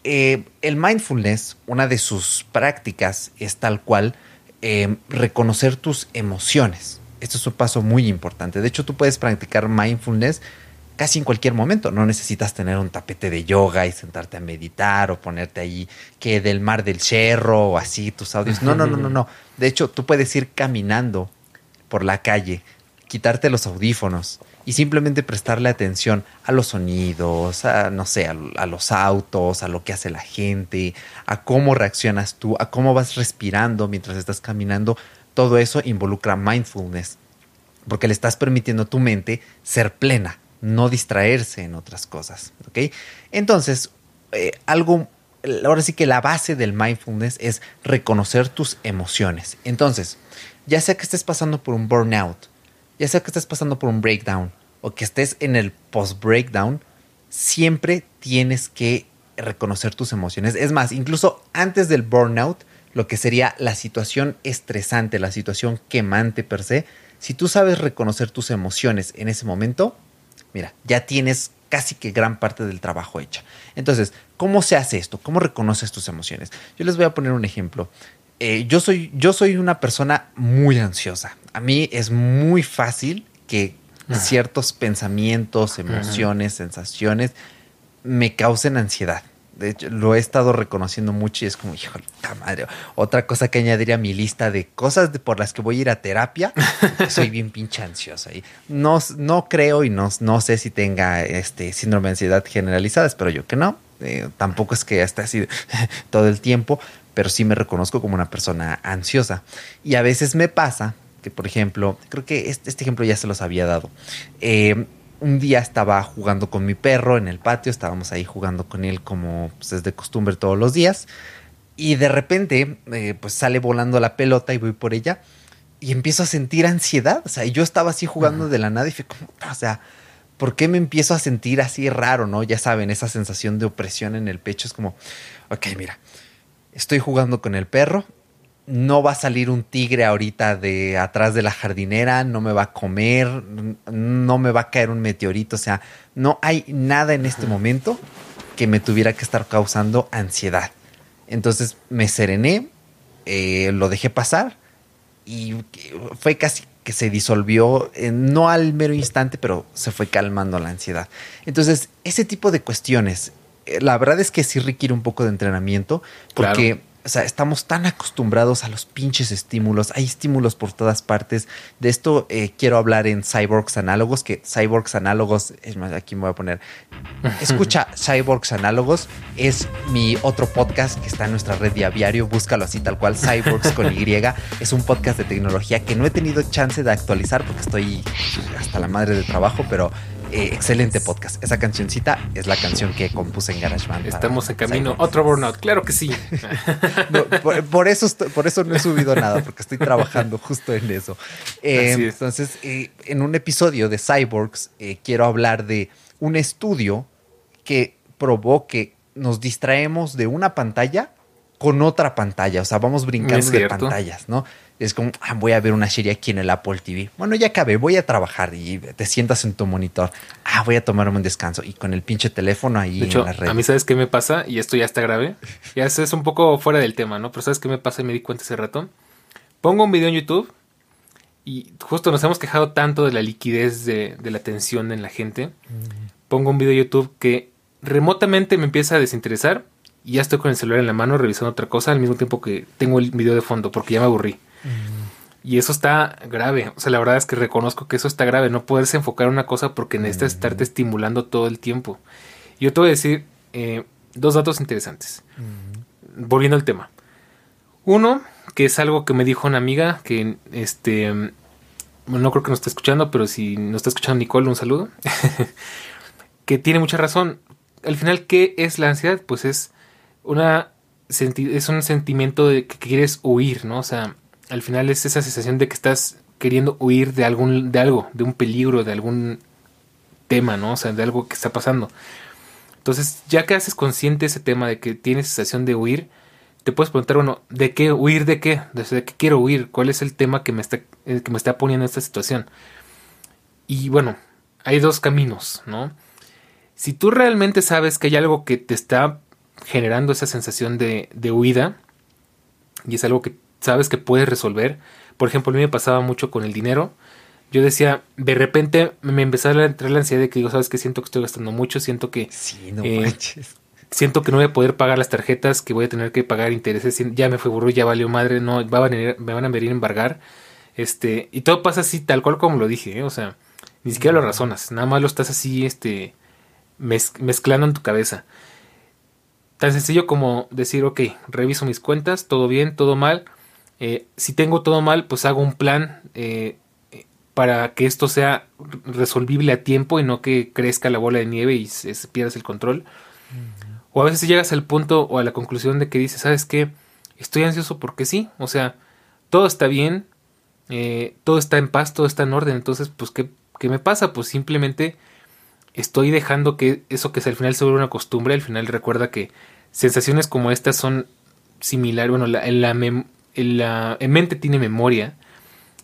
Eh, el mindfulness, una de sus prácticas es tal cual reconocer tus emociones. Esto es un paso muy importante. De hecho, tú puedes practicar mindfulness casi en cualquier momento. No necesitas tener un tapete de yoga y sentarte a meditar o ponerte ahí que del mar del cerro o así tus audios. No, no, no, no, no. De hecho, tú puedes ir caminando por la calle, quitarte los audífonos y simplemente prestarle atención a los sonidos, a no sé, a, a los autos, a lo que hace la gente, a cómo reaccionas tú, a cómo vas respirando mientras estás caminando. Todo eso involucra mindfulness, porque le estás permitiendo a tu mente ser plena no distraerse en otras cosas. Entonces, eh, algo, ahora sí que la base del mindfulness es reconocer tus emociones. Entonces, ya sea que estés pasando por un burnout, ya sea que estés pasando por un breakdown o que estés en el post-breakdown, siempre tienes que reconocer tus emociones. Es más, incluso antes del burnout, lo que sería la situación estresante, la situación quemante per se, si tú sabes reconocer tus emociones en ese momento, mira, ya tienes casi que gran parte del trabajo hecha. Entonces, ¿cómo se hace esto? ¿Cómo reconoces tus emociones? Yo les voy a poner un ejemplo. Eh, yo, soy, yo soy una persona muy ansiosa. A mí es muy fácil que ciertos pensamientos, emociones, sensaciones me causen ansiedad. De hecho, lo he estado reconociendo mucho y es como, hijo de madre. Otra cosa que añadiría a mi lista de cosas por las que voy a ir a terapia, soy bien pinche ansiosa. Y no, no creo y no, no sé si tenga este síndrome de ansiedad generalizada, espero yo que no. Eh, tampoco es que esté así todo el tiempo, pero sí me reconozco como una persona ansiosa. Y a veces me pasa que, por ejemplo, creo que este, este ejemplo ya se los había dado. Eh, un día estaba jugando con mi perro en el patio, estábamos ahí jugando con él como pues, es de costumbre todos los días. Y de repente, eh, pues sale volando la pelota y voy por ella y empiezo a sentir ansiedad. O sea, yo estaba así jugando de la nada y fue como, o sea, ¿por qué me empiezo a sentir así raro, no? Ya saben, esa sensación de opresión en el pecho es como, ok, mira, estoy jugando con el perro, no va a salir un tigre ahorita de atrás de la jardinera, no me va a comer, no me va a caer un meteorito, o sea, no hay nada en este momento que me tuviera que estar causando ansiedad. Entonces me serené, eh, lo dejé pasar y fue casi que se disolvió, eh, no al mero instante, pero se fue calmando la ansiedad. Entonces, ese tipo de cuestiones, eh, la verdad es que sí requiere un poco de entrenamiento, porque o sea, estamos tan acostumbrados a los pinches estímulos. Hay estímulos por todas partes. De esto eh, quiero hablar en Cyborgs Análogos, que Cyborgs Análogos, es más, aquí me voy a poner. Escucha Cyborgs Análogos, es mi otro podcast que está en nuestra red de aviario. Búscalo así, tal cual, Cyborgs con Y. Es un podcast de tecnología que no he tenido chance de actualizar porque estoy hasta la madre de trabajo, pero eh, excelente podcast. Esa cancioncita es la canción que compuse en GarageBand. Estamos en camino. Otro burnout, claro que sí. por, eso por eso no he subido nada, porque estoy trabajando justo en eso. Eh, entonces, eh, en un episodio de Cyborgs, quiero hablar de un estudio que probó que nos distraemos de una pantalla con otra pantalla. O sea, vamos brincando de pantallas, ¿no? Es como, ah, voy a ver una serie aquí en el Apple TV. Bueno, ya acabé, voy a trabajar y te sientas en tu monitor. Ah, voy a tomarme un descanso y con el pinche teléfono ahí de hecho, A mí, ¿sabes qué me pasa? Y esto ya está grave. Ya es un poco fuera del tema, ¿no? Pero ¿sabes qué me pasa? Y me di cuenta hace rato. Pongo un video en YouTube y justo nos hemos quejado tanto de la liquidez de, la atención en la gente. Pongo un video en YouTube que remotamente me empieza a desinteresar y ya estoy con el celular en la mano revisando otra cosa al mismo tiempo que tengo el video de fondo porque ya me aburrí. Y eso está grave. O sea, la verdad es que reconozco que eso está grave. No poderse enfocar en una cosa porque necesitas estarte estimulando todo el tiempo. Yo te voy a decir eh, dos datos interesantes. Volviendo al tema. Uno, que es algo que me dijo una amiga que este. no creo que nos esté escuchando, pero si nos está escuchando Nicole, un saludo. que tiene mucha razón. Al final, ¿qué es la ansiedad? Pues es una es un sentimiento de que quieres huir, ¿no? O sea, al final es esa sensación de que estás queriendo huir de algún de algo, de un peligro, de algún tema, ¿no? O sea, de algo que está pasando. Entonces, ya que haces consciente ese tema de que tienes sensación de huir, te puedes preguntar, bueno, ¿de qué huir de qué? ¿De qué quiero huir? ¿Cuál es el tema que me está que me está poniendo en esta situación? Y bueno, hay dos caminos, ¿no? Si tú realmente sabes que hay algo que te está generando esa sensación de, de huida y es algo que sabes que puedes resolver. Por ejemplo, a mí me pasaba mucho con el dinero. Yo decía, de repente me empezaba a entrar la ansiedad de que digo, sabes que siento que estoy gastando mucho, siento que... Eh, siento que no voy a poder pagar las tarjetas, que voy a tener que pagar intereses, ya me fue burro, ya valió madre, no, va a venir, me van a venir a embargar. Este, y todo pasa así, tal cual como lo dije, ¿eh? o sea, ni siquiera lo razonas, nada más lo estás así, este, mezclando en tu cabeza. Tan sencillo como decir, ok, reviso mis cuentas, todo bien, todo mal, eh, si tengo todo mal, pues hago un plan eh, para que esto sea resolvible a tiempo y no que crezca la bola de nieve y se, pierdas el control. O a veces llegas al punto o a la conclusión de que dices, ¿sabes qué? Estoy ansioso porque sí, o sea, todo está bien, eh, todo está en paz, todo está en orden, entonces, pues, ¿qué, ¿qué, me pasa? Pues simplemente estoy dejando que eso que al final se vuelve una costumbre, al final recuerda que sensaciones como estas son similares, bueno, la, la, la mente tiene memoria,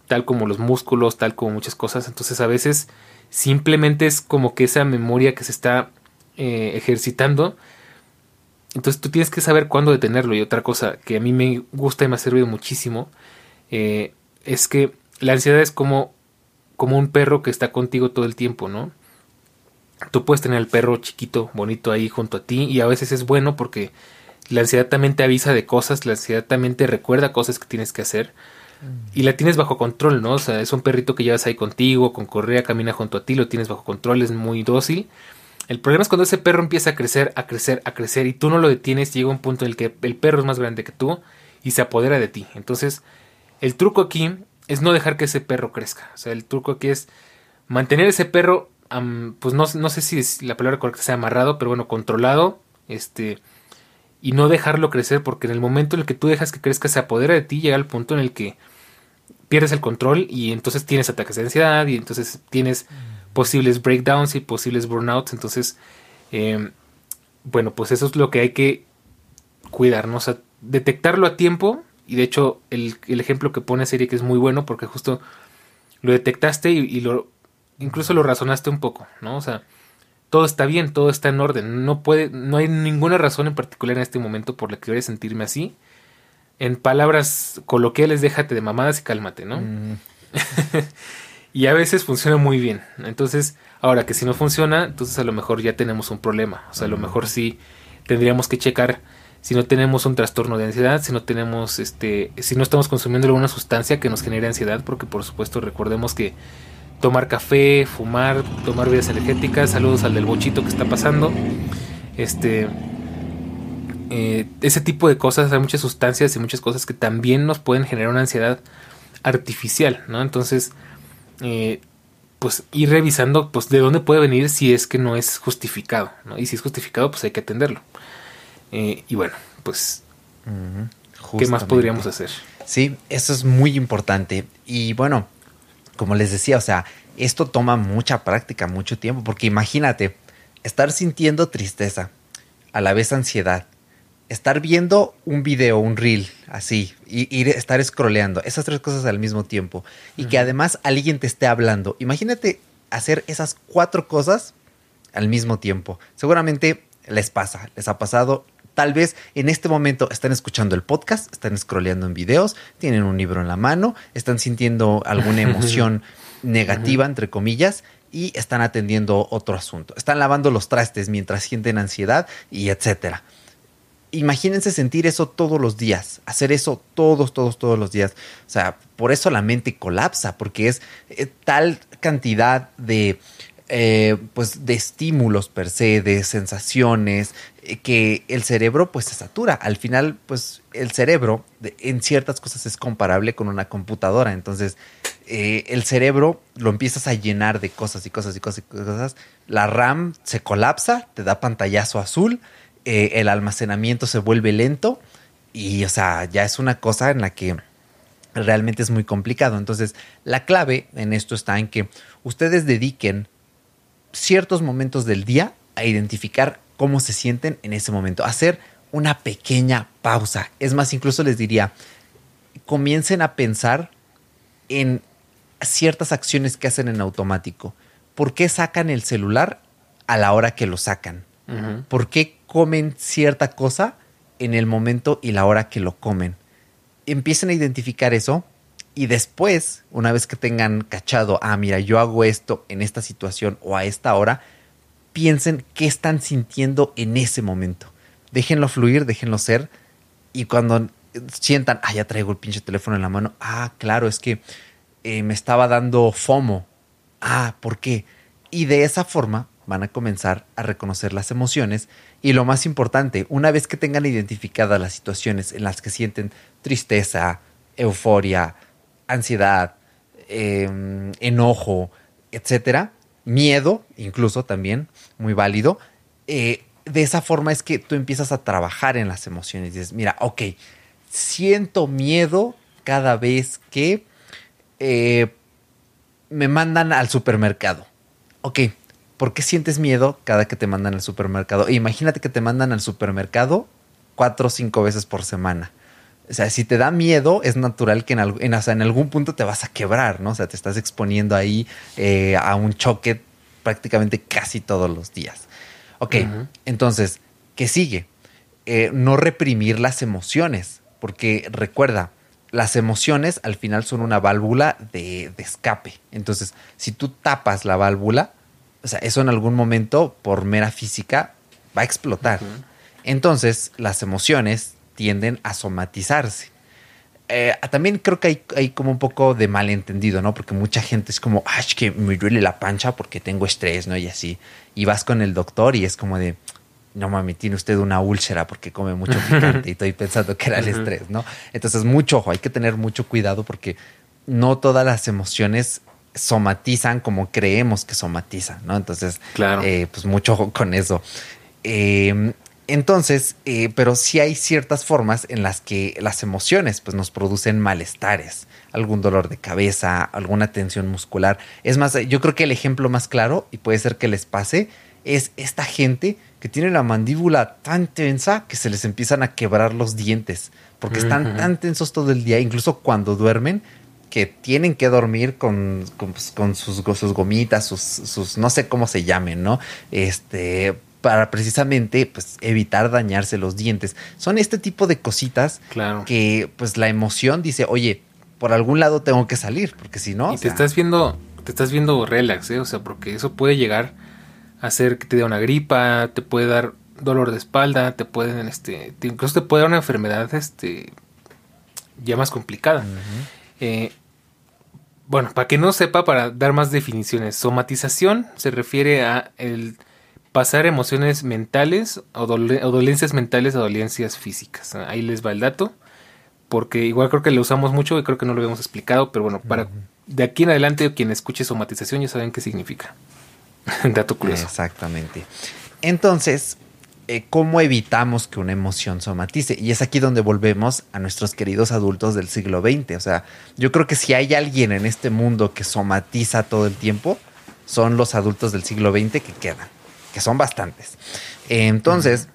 tal como los músculos, tal como muchas cosas. Entonces a veces simplemente es como que esa memoria que se está eh, ejercitando. Entonces tú tienes que saber cuándo detenerlo. Y otra cosa que a mí me gusta y me ha servido muchísimo eh, es que la ansiedad es como, como un perro que está contigo todo el tiempo, ¿no? Tú puedes tener al perro chiquito, bonito ahí junto a ti y a veces es bueno porque la ansiedad también te avisa de cosas, la ansiedad también te recuerda cosas que tienes que hacer mm. y la tienes bajo control, ¿no? O sea, es un perrito que llevas ahí contigo, con correa, camina junto a ti, lo tienes bajo control, es muy dócil. El problema es cuando ese perro empieza a crecer, a crecer, a crecer y tú no lo detienes, llega un punto en el que el perro es más grande que tú y se apodera de ti. Entonces, el truco aquí es no dejar que ese perro crezca. O sea, el truco aquí es mantener ese perro, pues no, no sé si la palabra correcta sea amarrado, pero bueno, controlado, este, y no dejarlo crecer porque en el momento en el que tú dejas que crezca se apodera de ti llega el punto en el que pierdes el control y entonces tienes ataques de ansiedad y entonces tienes posibles breakdowns y posibles burnouts. Entonces em, bueno pues eso es lo que hay que cuidarnos o detectarlo a tiempo y de hecho el, ejemplo que pone serie que es muy bueno porque justo lo detectaste y, y lo incluso lo razonaste un poco no o sea todo está bien, todo está en orden. No puede, no hay ninguna razón en particular en este momento por la que voy sentirme así. En palabras coloquiales, déjate de mamadas y cálmate, ¿no? Mm. y a veces funciona muy bien. Entonces, ahora que si no funciona, entonces a lo mejor ya tenemos un problema. O sea, a lo mejor sí tendríamos que checar si no tenemos un trastorno de ansiedad, si no tenemos, este, si no estamos consumiendo alguna sustancia que nos genere ansiedad, porque por supuesto recordemos que tomar café, fumar, tomar bebidas energéticas. Saludos al del bochito que está pasando. Este. Eh, ese tipo de cosas, hay muchas sustancias y muchas cosas que también nos pueden generar una ansiedad artificial, ¿no? Entonces, eh, pues ir revisando, pues de dónde puede venir si es que no es justificado, ¿no? Y si es justificado, pues hay que atenderlo. Eh, y bueno, pues, ¿qué más podríamos hacer? Sí, eso es muy importante. Y bueno, como les decía, o sea, esto toma mucha práctica, mucho tiempo, porque imagínate, estar sintiendo tristeza, a la vez ansiedad, estar viendo un video, un reel, así, y, ir, estar scrolleando, esas tres cosas al mismo tiempo, y que además alguien te esté hablando. Imagínate hacer esas cuatro cosas al mismo tiempo. Seguramente les pasa, les ha pasado, Tal vez en este momento están escuchando el podcast, están scrolleando en videos, tienen un libro en la mano, están sintiendo alguna emoción negativa, entre comillas, y están atendiendo otro asunto. Están lavando los trastes mientras sienten ansiedad y etcétera. Imagínense sentir eso todos los días, hacer eso todos, todos, todos los días. O sea, por eso la mente colapsa, porque es eh, tal cantidad de, eh, pues, de estímulos per se, de sensaciones, que el cerebro pues se satura. Al final, pues el cerebro en ciertas cosas es comparable con una computadora. Entonces, eh, el cerebro lo empiezas a llenar de cosas y cosas y cosas y cosas. La RAM se colapsa, te da pantallazo azul, eh, el almacenamiento se vuelve lento y, o sea, ya es una cosa en la que realmente es muy complicado. Entonces, la clave en esto está en que ustedes dediquen ciertos momentos del día a identificar cómo se sienten en ese momento. Hacer una pequeña pausa. Es más, incluso les diría, comiencen a pensar en ciertas acciones que hacen en automático. ¿Por qué sacan el celular a la hora que lo sacan? ¿Por qué comen cierta cosa en el momento y la hora que lo comen? Empiecen a identificar eso y después, una vez que tengan cachado, ah, mira, yo hago esto en esta situación o a esta hora, piensen qué están sintiendo en ese momento. Déjenlo fluir, déjenlo ser. Y cuando sientan, ah, ya traigo el pinche teléfono en la mano. Ah, claro, es que eh, me estaba dando FOMO. Ah, ¿por qué? Y de esa forma van a comenzar a reconocer las emociones. Y lo más importante, una vez que tengan identificadas las situaciones en las que sienten tristeza, euforia, ansiedad, em, enojo, etcétera, miedo, incluso también, muy válido. Eh, de esa forma es que tú empiezas a trabajar en las emociones. Dices, mira, ok, siento miedo cada vez que eh, me mandan al supermercado. Ok, ¿por qué sientes miedo cada que te mandan al supermercado? E imagínate que te mandan al supermercado cuatro o cinco veces por semana. O sea, si te da miedo, es natural que en, en, en algún punto te vas a quebrar, ¿no? O sea, te estás exponiendo ahí eh, a un choque prácticamente casi todos los días. Ok, entonces, ¿qué sigue? Eh, no reprimir las emociones, porque recuerda, las emociones al final son una válvula de, escape. Entonces, si tú tapas la válvula, o sea, eso en algún momento, por mera física, va a explotar. Entonces, las emociones tienden a somatizarse. Eh, también creo que hay, como un poco de malentendido, ¿no? Porque mucha gente es como, ay, es que me duele la pancha porque tengo estrés, ¿no? Y así. Y vas con el doctor y es como de, no mami, tiene usted una úlcera porque come mucho picante y estoy pensando que era el estrés, ¿no? Entonces, mucho ojo, hay que tener mucho cuidado porque no todas las emociones somatizan como creemos que somatizan, ¿no? Entonces, claro. Eh, pues mucho ojo con eso. Em, entonces, eh, pero sí hay ciertas formas en las que las emociones pues, nos producen malestares, algún dolor de cabeza, alguna tensión muscular. Es más, yo creo que el ejemplo más claro, y puede ser que les pase, es esta gente que tiene la mandíbula tan tensa que se les empiezan a quebrar los dientes, porque están tan tensos todo el día, incluso cuando duermen, que tienen que dormir con, con, pues, sus, sus, gomitas, sus, sus, no sé cómo se llamen, ¿no? Este, para precisamente pues, evitar dañarse los dientes. Son este tipo de cositas claro. que pues la emoción dice, oye, por algún lado tengo que salir, porque si no... Y te estás viendo, te estás viendo relax, ¿eh? O sea, porque eso puede llegar hacer que te dé una gripa, te puede dar dolor de espalda, te pueden, este, incluso te puede dar una enfermedad, este, ya más complicada. Eh, bueno, para que no sepa, para dar más definiciones, somatización se refiere a el pasar emociones mentales o, dolencias mentales a dolencias físicas. Ahí les va el dato, porque igual creo que lo usamos mucho y creo que no lo habíamos explicado, pero bueno, para de aquí en adelante quien escuche somatización ya saben qué significa. Dato curioso. Exactamente. Entonces, eh, ¿cómo evitamos que una emoción somatice? Y es aquí donde volvemos a nuestros queridos adultos del siglo XX. O sea, yo creo que si hay alguien en este mundo que somatiza todo el tiempo, son los adultos del siglo XX que quedan, que son bastantes. entonces,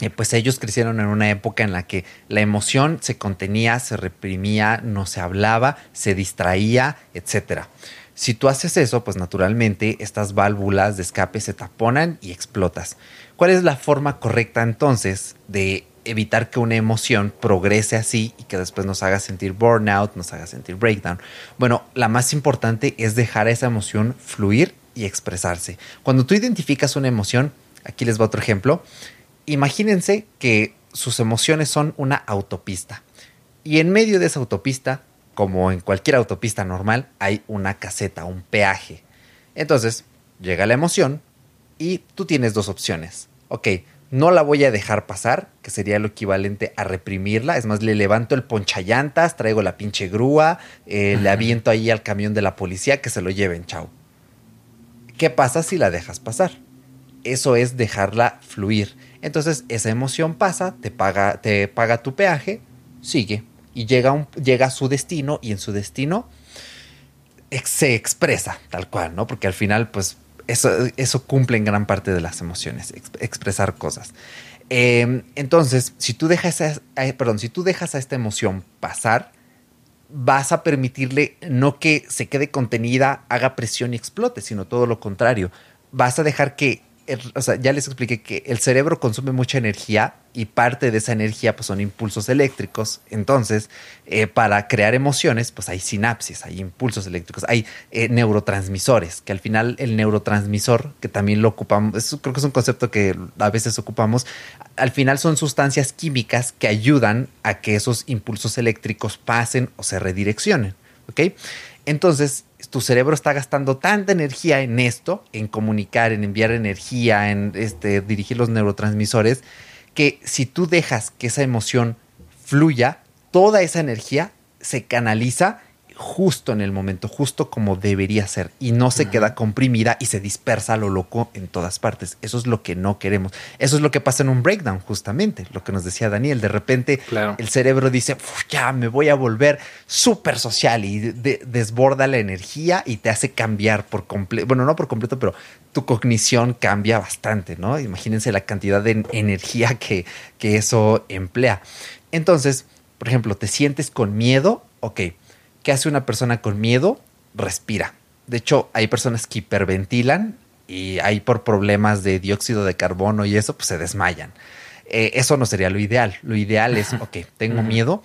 eh, pues ellos crecieron en una época en la que la emoción se contenía, se reprimía, no se hablaba, se distraía, etcétera. Si tú haces eso, pues naturalmente estas válvulas de escape se taponan y explotas. ¿Cuál es la forma correcta entonces de evitar que una emoción progrese así y que después nos haga sentir burnout, nos haga sentir breakdown? Bueno, la más importante es dejar esa emoción fluir y expresarse. Cuando tú identificas una emoción, aquí les va otro ejemplo, imagínense que sus emociones son una autopista y en medio de esa autopista como en cualquier autopista normal, hay una caseta, un peaje. Entonces, llega la emoción y tú tienes dos opciones. Ok, no la voy a dejar pasar, que sería lo equivalente a reprimirla. Es más, le levanto el ponchallantas, traigo la pinche grúa, eh, le aviento ahí al camión de la policía que se lo lleven, chao. ¿Qué pasa si la dejas pasar? Eso es dejarla fluir. Entonces, esa emoción pasa, te paga, te paga tu peaje, sigue y llega, llega a su destino y en su destino se expresa tal cual, ¿no? Porque al final, pues, eso, eso cumple en gran parte de las emociones, expresar cosas. Em, entonces, si tú, dejas a, perdón, si tú dejas a esta emoción pasar, vas a permitirle no que se quede contenida, haga presión y explote, sino todo lo contrario. Vas a dejar que o sea, ya les expliqué que el cerebro consume mucha energía y parte de esa energía pues, son impulsos eléctricos. Entonces, eh, para crear emociones, pues hay sinapsis, hay impulsos eléctricos, hay eh, neurotransmisores, que al final el neurotransmisor, que también lo ocupamos, creo que es un concepto que a veces ocupamos, al final son sustancias químicas que ayudan a que esos impulsos eléctricos pasen o se redireccionen. ¿Ok? Entonces, tu cerebro está gastando tanta energía en esto, en comunicar, en enviar energía, en este, dirigir los neurotransmisores, que si tú dejas que esa emoción fluya, toda esa energía se canaliza justo en el momento, justo como debería ser, y no se queda comprimida y se dispersa a lo loco en todas partes. Eso es lo que no queremos. Eso es lo que pasa en un breakdown, justamente, lo que nos decía Daniel. De repente el cerebro dice, ya me voy a volver súper social y desborda la energía y te hace cambiar por completo, bueno, no por completo, pero tu cognición cambia bastante, ¿no? Imagínense la cantidad de energía que, que eso emplea. Entonces, Por ejemplo, te sientes con miedo, ok. ¿Qué hace una persona con miedo? Respira. De hecho, hay personas que hiperventilan y hay por problemas de dióxido de carbono y eso, pues se desmayan. Eh, eso no sería lo ideal. Lo ideal es, ok, tengo miedo,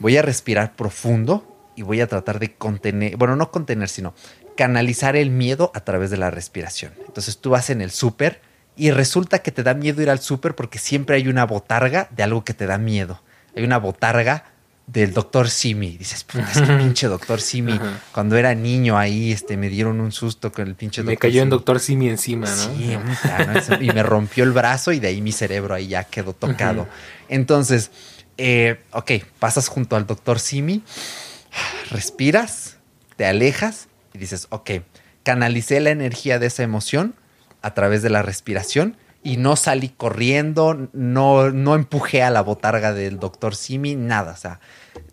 voy a respirar profundo y voy a tratar de contener, bueno, no contener, sino canalizar el miedo a través de la respiración. Entonces tú vas en el súper y resulta que te da miedo ir al súper porque siempre hay una botarga de algo que te da miedo. Hay una botarga del doctor Simi. Dices, puta, este pinche doctor Simi. Cuando era niño ahí, este, me dieron un susto con el pinche doctor Me cayó en doctor Simi encima, ¿no? Sí, y me rompió el brazo y de ahí mi cerebro ahí ya quedó tocado. Entonces, eh, ok, pasas junto al doctor Simi, respiras, te alejas y dices, ok, canalicé la energía de esa emoción a través de la respiración y no salí corriendo, no, no empujé a la botarga del doctor Simi, nada. O sea,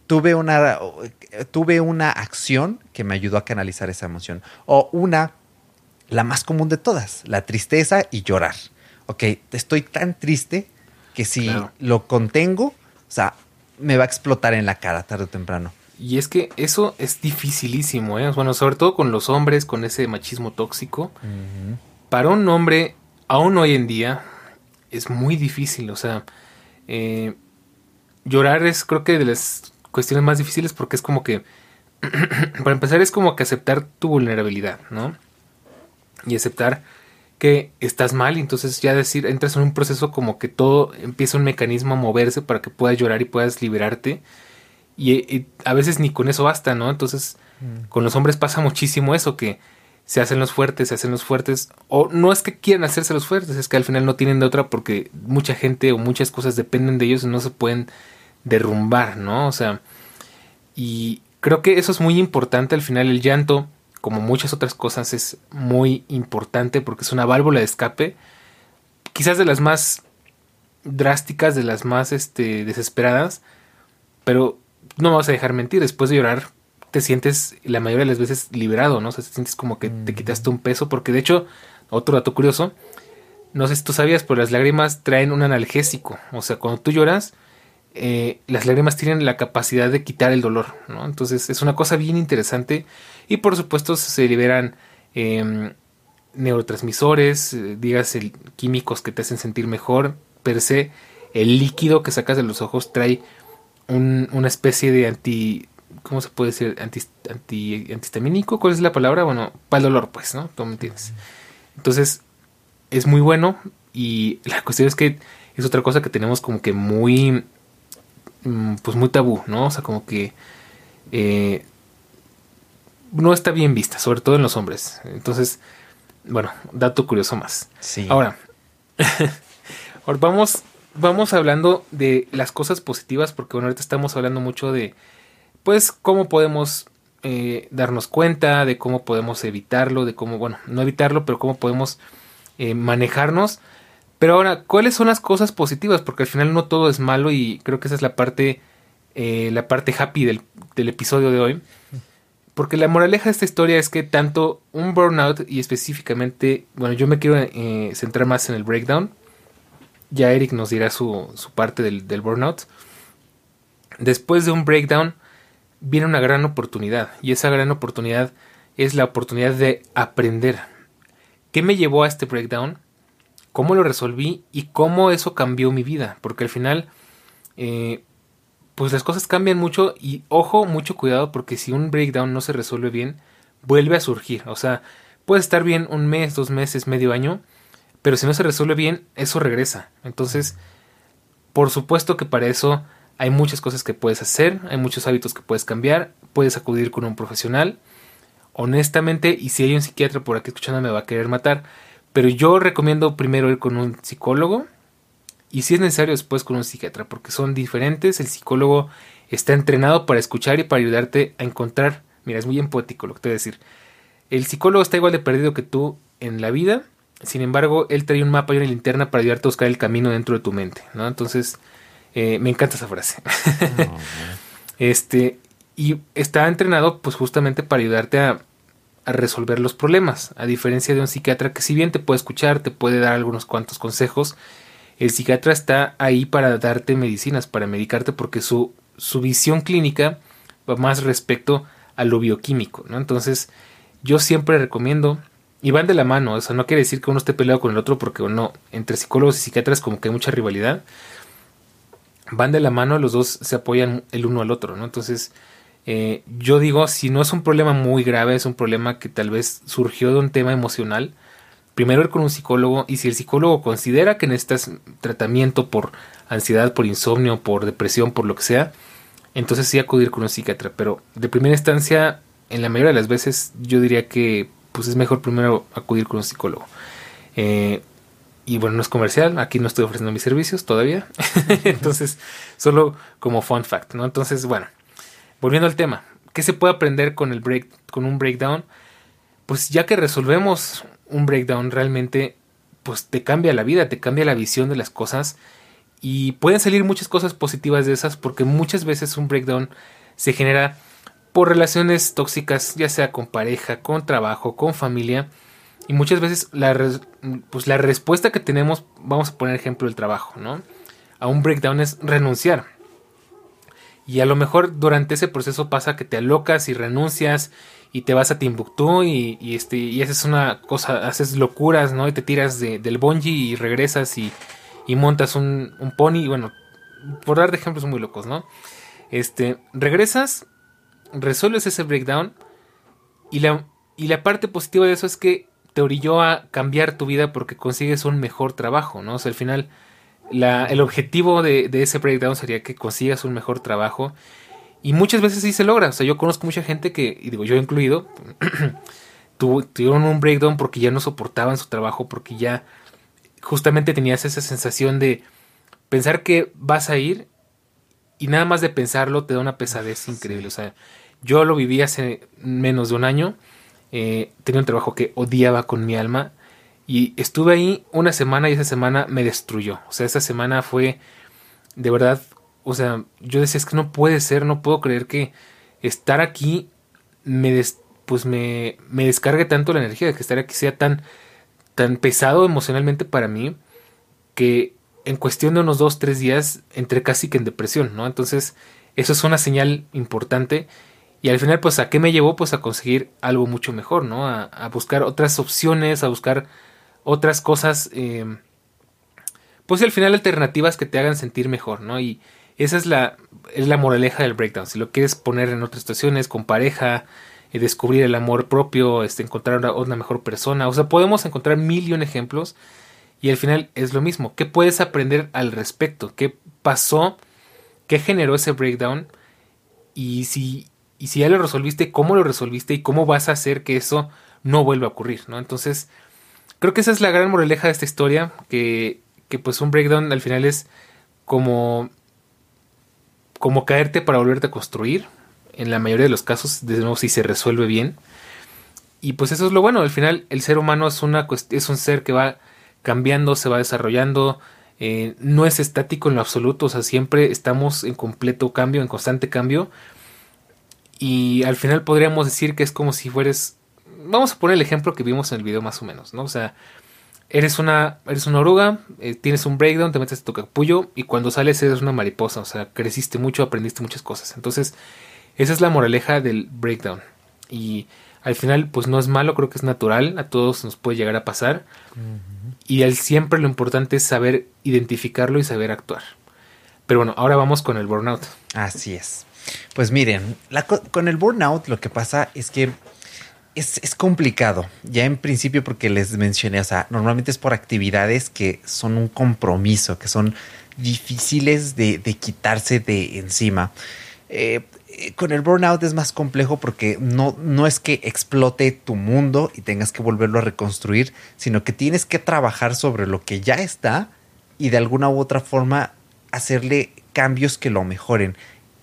tuve una, tuve una acción que me ayudó a canalizar esa emoción. O una, la más común de todas, la tristeza y llorar. Ok, estoy tan triste que si lo contengo, o sea, me va a explotar en la cara tarde o temprano. Y es que eso es dificilísimo, ¿eh? Bueno, sobre todo con los hombres, con ese machismo tóxico. Para un hombre aún hoy en día es muy difícil, o sea, eh, llorar es creo que de las cuestiones más difíciles porque es como que, para empezar, es como que aceptar tu vulnerabilidad, ¿no? Y aceptar que estás mal, y entonces ya decir, entras en un proceso como que todo empieza un mecanismo a moverse para que puedas llorar y puedas liberarte. Y, a veces ni con eso basta, ¿no? Entonces, mm. con los hombres pasa muchísimo eso, que se hacen los fuertes, se hacen los fuertes, o no es que quieran hacerse los fuertes, es que al final no tienen de otra porque mucha gente o muchas cosas dependen de ellos y no se pueden derrumbar, ¿no? O sea, y creo que eso es muy importante, al final el llanto, como muchas otras cosas, es muy importante porque es una válvula de escape, quizás de las más drásticas, de las más este, desesperadas, pero no me vas a dejar mentir, después de llorar te sientes la mayoría de las veces liberado, ¿no? O sea, te sientes como que te quitaste un peso, porque de hecho, otro dato curioso, no sé si tú sabías, pero las lágrimas traen un analgésico, o sea, cuando tú lloras, eh, las lágrimas tienen la capacidad de quitar el dolor, ¿no? Entonces es una cosa bien interesante y por supuesto se liberan em, neurotransmisores, eh, digas el, químicos que te hacen sentir mejor, per se, el líquido que sacas de los ojos trae una especie de anti ¿cómo se puede decir? Anti, anti, antihistamínico, ¿cuál es la palabra? Bueno, para el dolor, pues, ¿no? Tú me entiendes. Entonces, es muy bueno y la cuestión es que es otra cosa que tenemos como que muy, mm, pues muy tabú, ¿no? O sea, como que eh, no está bien vista, sobre todo en los hombres. Entonces, bueno, dato curioso más. Sí. Ahora, ahora vamos, vamos hablando de las cosas positivas, porque bueno, ahorita estamos hablando mucho de pues cómo podemos eh, darnos cuenta, de cómo podemos evitarlo, de cómo, bueno, no evitarlo, pero cómo podemos eh, manejarnos. Pero ahora, ¿cuáles son las cosas positivas? Porque al final no todo es malo y creo que esa es la parte, eh, la parte happy del, del episodio de hoy. Porque la moraleja de esta historia es que tanto un burnout y específicamente, bueno, yo me quiero centrar más en el breakdown. Ya Eric nos dirá su, su parte del, del burnout. Después de un breakdown, viene una gran oportunidad y esa gran oportunidad es la oportunidad de aprender. ¿Qué me llevó a este breakdown? ¿Cómo lo resolví? ¿Y cómo eso cambió mi vida? Porque al final, eh, pues las cosas cambian mucho y ojo, mucho cuidado porque si un breakdown no se resuelve bien, vuelve a surgir. O sea, puede estar bien un mes, dos meses, medio año, pero si no se resuelve bien, eso regresa. Entonces, por supuesto que para eso hay muchas cosas que puedes hacer, hay muchos hábitos que puedes cambiar, puedes acudir con un profesional. Honestamente, y si hay un psiquiatra por aquí escuchando me va a querer matar, pero yo recomiendo primero ir con un psicólogo y si es necesario después con un psiquiatra, porque son diferentes. El psicólogo está entrenado para escuchar y para ayudarte a encontrar, mira, es muy poético lo que te voy a decir. El psicólogo está igual de perdido que tú en la vida, sin embargo, él trae un mapa y una linterna para ayudarte a buscar el camino dentro de tu mente, ¿no? Entonces, eh, me encanta esa frase. este, y está entrenado pues justamente para ayudarte a, a, resolver los problemas, a diferencia de un psiquiatra que si bien te puede escuchar, te puede dar algunos cuantos consejos, el psiquiatra está ahí para darte medicinas, para medicarte porque su, su visión clínica va más respecto a lo bioquímico, ¿no? Entonces, yo siempre recomiendo, y van de la mano, o sea, no quiere decir que uno esté peleado con el otro, porque no, entre psicólogos y psiquiatras como que hay mucha rivalidad, van de la mano, los dos se apoyan el uno al otro, ¿no? Entonces, eh, yo digo, si no es un problema muy grave, es un problema que tal vez surgió de un tema emocional, primero ir con un psicólogo y si el psicólogo considera que necesitas tratamiento por ansiedad, por insomnio, por depresión, por lo que sea, entonces sí acudir con un psiquiatra. Pero de primera instancia, en la mayoría de las veces, yo diría que pues es mejor primero acudir con un psicólogo. Eh, y bueno, no es comercial, aquí no estoy ofreciendo mis servicios todavía. Entonces, solo como fun fact, ¿no? Entonces, bueno, volviendo al tema, ¿qué se puede aprender con el break, con un breakdown? Pues ya que resolvemos un breakdown realmente, pues te cambia la vida, te cambia la visión de las cosas y pueden salir muchas cosas positivas de esas porque muchas veces un breakdown se genera por relaciones tóxicas, ya sea con pareja, con trabajo, con familia y muchas veces la, pues la respuesta que tenemos, vamos a poner ejemplo el trabajo, ¿no? A un breakdown es renunciar. Y a lo mejor durante ese proceso pasa que te alocas y renuncias y te vas a Timbuktu y, este, haces una cosa, haces locuras, ¿no? Y te tiras del bungee y regresas y, y montas un, pony. Bueno, por dar de ejemplos muy locos, ¿no? Este, regresas, resuelves ese breakdown y la, y la parte positiva de eso es que te orilló a cambiar tu vida porque consigues un mejor trabajo, ¿no? O sea, al final la, el objetivo de, de, ese breakdown sería que consigas un mejor trabajo y muchas veces sí se logra. O sea, yo conozco mucha gente que, y digo yo incluido, tuvieron un breakdown porque ya no soportaban su trabajo, porque ya justamente tenías esa sensación de pensar que vas a ir y nada más de pensarlo te da una pesadez increíble. O sea, yo lo viví hace menos de un año eh, tenía un trabajo que odiaba con mi alma y estuve ahí una semana y esa semana me destruyó. O sea, esa semana fue de verdad, o sea, yo decía es que no puede ser, no puedo creer que estar aquí me pues me, me descargue tanto la energía, que estar aquí sea tan, tan pesado emocionalmente para mí que en cuestión de unos dos, tres días entré casi que en depresión, ¿no? Entonces, eso es una señal importante y al final, pues, ¿a qué me llevó? Pues a conseguir algo mucho mejor, ¿no? A, buscar otras opciones, a buscar otras cosas, eh, pues al final alternativas que te hagan sentir mejor, ¿no? Y esa es la, es la moraleja del breakdown. Si lo quieres poner en otras situaciones, con pareja, eh, descubrir el amor propio, este, encontrar una, una, mejor persona, o sea, podemos encontrar mil y un ejemplos y al final es lo mismo. ¿Qué puedes aprender al respecto? ¿Qué pasó? ¿Qué generó ese breakdown? Y si y si ya lo resolviste, cómo lo resolviste y cómo vas a hacer que eso no vuelva a ocurrir, ¿no? Entonces, creo que esa es la gran moraleja de esta historia, que, que pues un breakdown al final es como, como caerte para volverte a construir, en la mayoría de los casos, de nuevo, si se resuelve bien. Y pues eso es lo bueno, al final el ser humano es, una, es un ser que va cambiando, se va desarrollando, eh, no es estático en lo absoluto, o sea, siempre estamos en completo cambio, en constante cambio y al final podríamos decir que es como si fueres. Vamos a poner el ejemplo que vimos en el video más o menos, ¿no? O sea, eres una, eres una oruga, eh, tienes un breakdown, te metes a tu capullo y cuando sales eres una mariposa. O sea, creciste mucho, aprendiste muchas cosas. Entonces, esa es la moraleja del breakdown. Y al final, pues no es malo, creo que es natural, a todos nos puede llegar a pasar. Y al siempre lo importante es saber identificarlo y saber actuar. Pero bueno, ahora vamos con el burnout. Así es. Pues miren, con el burnout lo que pasa es que es, complicado. Ya en principio porque les mencioné, o sea, normalmente es por actividades que son un compromiso, que son difíciles de, quitarse de encima. Eh, con el burnout es más complejo porque no, no es que explote tu mundo y tengas que volverlo a reconstruir, sino que tienes que trabajar sobre lo que ya está y de alguna u otra forma hacerle cambios que lo mejoren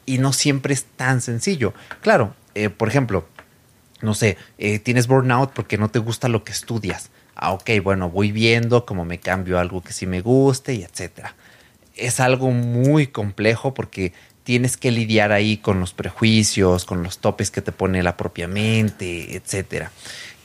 y no siempre es tan sencillo. Claro, eh, por ejemplo, no sé, eh, tienes burnout porque no te gusta lo que estudias. Ah, ok, bueno, voy viendo cómo me cambio algo que sí me guste y etcétera. Es algo muy complejo porque tienes que lidiar ahí con los prejuicios, con los topes que te pone la propia mente, etcétera.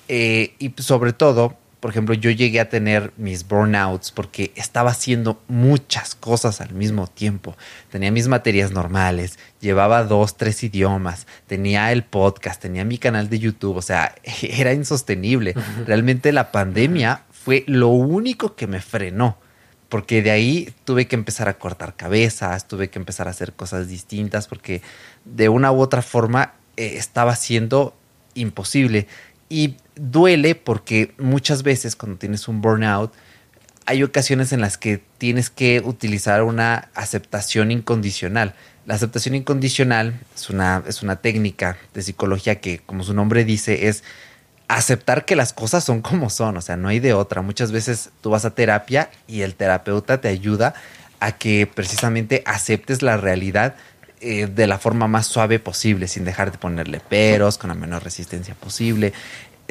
Eh, y sobre todo por ejemplo, yo llegué a tener mis burnouts porque estaba haciendo muchas cosas al mismo tiempo. Tenía mis materias normales, llevaba dos, tres idiomas, tenía el podcast, tenía mi canal de YouTube, o sea, era insostenible. Realmente la pandemia fue lo único que me frenó porque de ahí tuve que empezar a cortar cabezas, tuve que empezar a hacer cosas distintas, porque de una u otra forma eh, estaba siendo imposible. Y duele porque muchas veces cuando tienes un burnout, hay ocasiones en las que tienes que utilizar una aceptación incondicional. La aceptación incondicional es una, es una técnica de psicología que, como su nombre dice, es aceptar que las cosas son como son, o sea, no hay de otra. Muchas veces tú vas a terapia y el terapeuta te ayuda a que precisamente aceptes la realidad eh, de la forma más suave posible, sin dejar de ponerle peros, con la menor resistencia posible.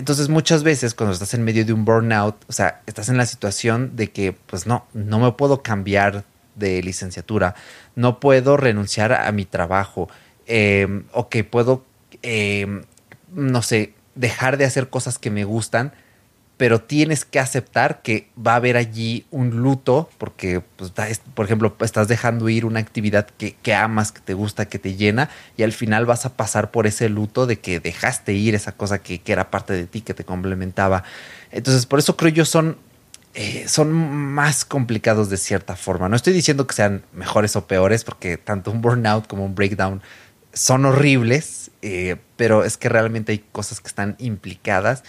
Entonces muchas veces cuando estás en medio de un burnout, o sea, estás en la situación de que, pues no, no me puedo cambiar de licenciatura, no puedo renunciar a mi trabajo, eh, o que puedo, eh, no sé, dejar de hacer cosas que me gustan, pero tienes que aceptar que va a haber allí un luto, porque, pues, por ejemplo, estás dejando ir una actividad que, amas, que te gusta, que te llena, y al final vas a pasar por ese luto de que dejaste ir esa cosa que, era parte de ti, que te complementaba. Entonces, por eso creo yo son, eh, son más complicados de cierta forma. No estoy diciendo que sean mejores o peores, porque tanto un burnout como un breakdown son horribles, eh, pero es que realmente hay cosas que están implicadas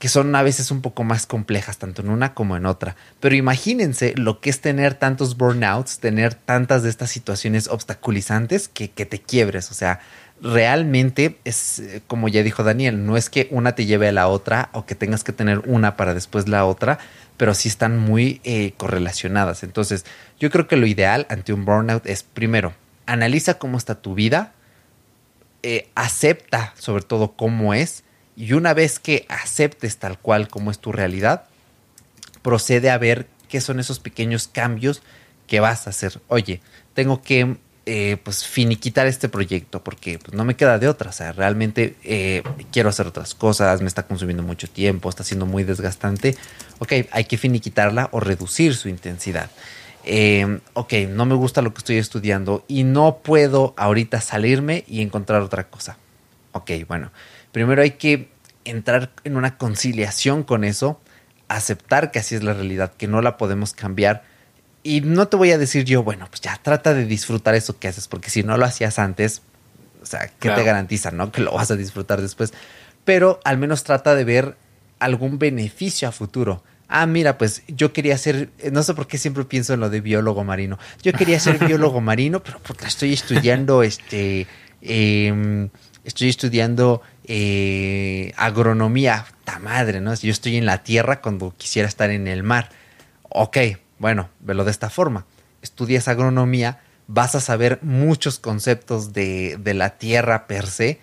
que son a veces un poco más complejas, tanto en una como en otra. Pero imagínense lo que es tener tantos burnouts, tener tantas de estas situaciones obstaculizantes que, que te quiebres. O sea, realmente es, eh, como ya dijo Daniel, no es que una te lleve a la otra o que tengas que tener una para después la otra, pero sí están muy eh, correlacionadas. Entonces, yo creo que lo ideal ante un burnout es primero, analiza cómo está tu vida, eh, acepta sobre todo cómo es, y una vez que aceptes tal cual como es tu realidad, procede a ver qué son esos pequeños cambios que vas a hacer. Oye, tengo que eh, pues finiquitar este proyecto porque pues, no me queda de otra. O sea, realmente eh, quiero hacer otras cosas, me está consumiendo mucho tiempo, está siendo muy desgastante. Ok, hay que finiquitarla o reducir su intensidad. Eh, ok, no me gusta lo que estoy estudiando y no puedo ahorita salirme y encontrar otra cosa. Ok, bueno, primero hay que entrar en una conciliación con eso, aceptar que así es la realidad, que no la podemos cambiar. Y no te voy a decir yo, bueno, pues ya trata de disfrutar eso que haces, porque si no lo hacías antes, o sea, ¿qué te garantiza, no? Que lo vas a disfrutar después. Pero al menos trata de ver algún beneficio a futuro ah, mira, pues yo quería ser, no sé por qué siempre pienso en lo de biólogo marino. Yo quería ser biólogo marino, pero porque estoy estudiando, este, em, estoy estudiando eh, agronomía, ta madre, ¿no? Yo estoy en la tierra cuando quisiera estar en el mar. Ok, bueno, velo de esta forma. Estudias agronomía, vas a saber muchos conceptos de, de la tierra per se,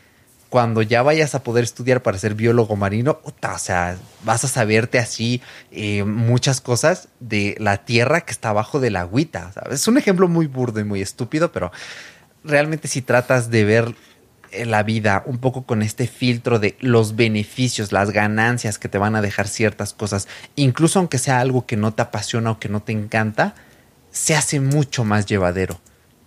cuando ya vayas a poder estudiar para ser biólogo marino, o sea, vas a saberte así eh, muchas cosas de la tierra que está abajo de la agüita. Es un ejemplo muy burdo y muy estúpido, pero realmente si tratas de ver la vida un poco con este filtro de los beneficios, las ganancias que te van a dejar ciertas cosas, incluso aunque sea algo que no te apasiona o que no te encanta, se hace mucho más llevadero.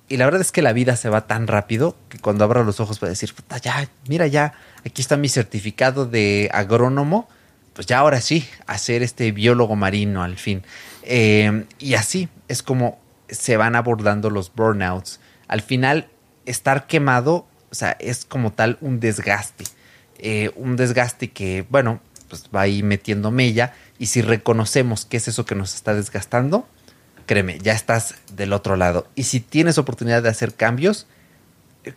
Y la verdad es que la vida se va tan rápido que cuando abro los ojos puedo decir, Puta, ya, mira ya, aquí está mi certificado de agrónomo, pues ya ahora sí, hacer este biólogo marino al fin. Eh, y así es como se van abordando los burnouts. Al final, estar quemado, o sea, es como tal un desgaste. Eh, un desgaste que, bueno, pues va ahí metiendo mella. Y si reconocemos qué es eso que nos está desgastando, créeme, ya estás del otro lado. Y si tienes oportunidad de hacer cambios,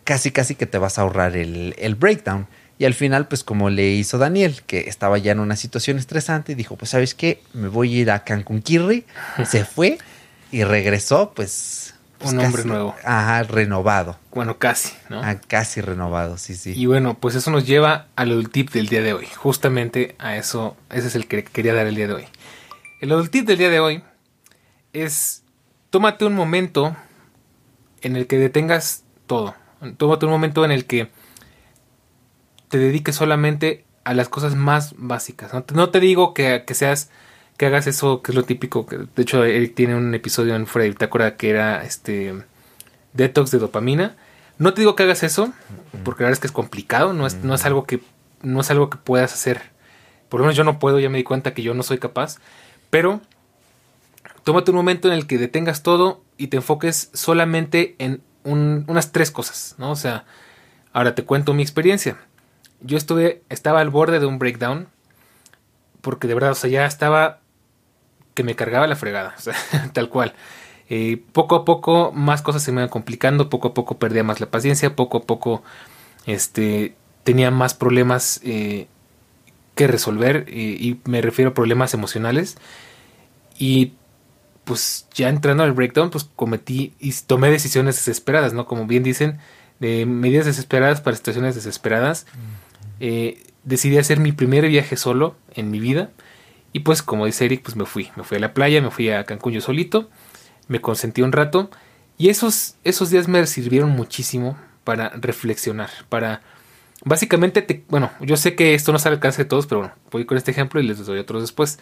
casi casi que te vas a ahorrar el, breakdown. Y al final, pues como le hizo Daniel, que estaba ya en una situación estresante, y dijo, pues sabes qué, me voy a ir a Cancún Kirri. Se fue y regresó, pues... pues Un hombre nuevo. Ajá, renovado. Bueno, casi, ¿no? Ah, casi renovado, sí, sí. Y bueno, pues eso nos lleva al tip del día de hoy. Justamente a eso, ese es el que quería dar el día de hoy. El tip del día de hoy es tómate un momento en el que detengas todo. Tómate un momento en el que te dediques solamente a las cosas más básicas. No te, no te digo que, que, seas, que hagas eso, que es lo típico. Que, de hecho, Eric tiene un episodio en Freddy, ¿te acuerdas que era este detox de dopamina? No te digo que hagas eso, porque la verdad es que es complicado, no es, no es algo que no es algo que puedas hacer. Por lo menos yo no puedo, ya me di cuenta que yo no soy capaz, pero tómate un momento en el que detengas todo y te enfoques solamente en unas tres cosas, ¿no? O sea, ahora te cuento mi experiencia. Yo estuve, estaba al borde de un breakdown, porque de verdad, o sea, ya estaba que me cargaba la fregada, o sea, tal cual. Eh, poco a poco más cosas se me iban complicando, poco a poco perdía más la paciencia, poco a poco este, tenía más problemas eh, que resolver, eh, y me refiero a problemas emocionales. Y pues ya entrando al breakdown, pues cometí y tomé decisiones desesperadas, ¿no? Como bien dicen, de medidas desesperadas para situaciones desesperadas. Decidí hacer mi primer viaje solo en mi vida. Y pues, como dice Eric, pues me fui. Me fui a la playa, me fui a Cancún yo solito. Me consentí un rato. Y esos, esos días me sirvieron muchísimo para reflexionar. Para. Básicamente, te, bueno, yo sé que esto no sale al alcance de todos, pero bueno, voy con este ejemplo y les doy otros después.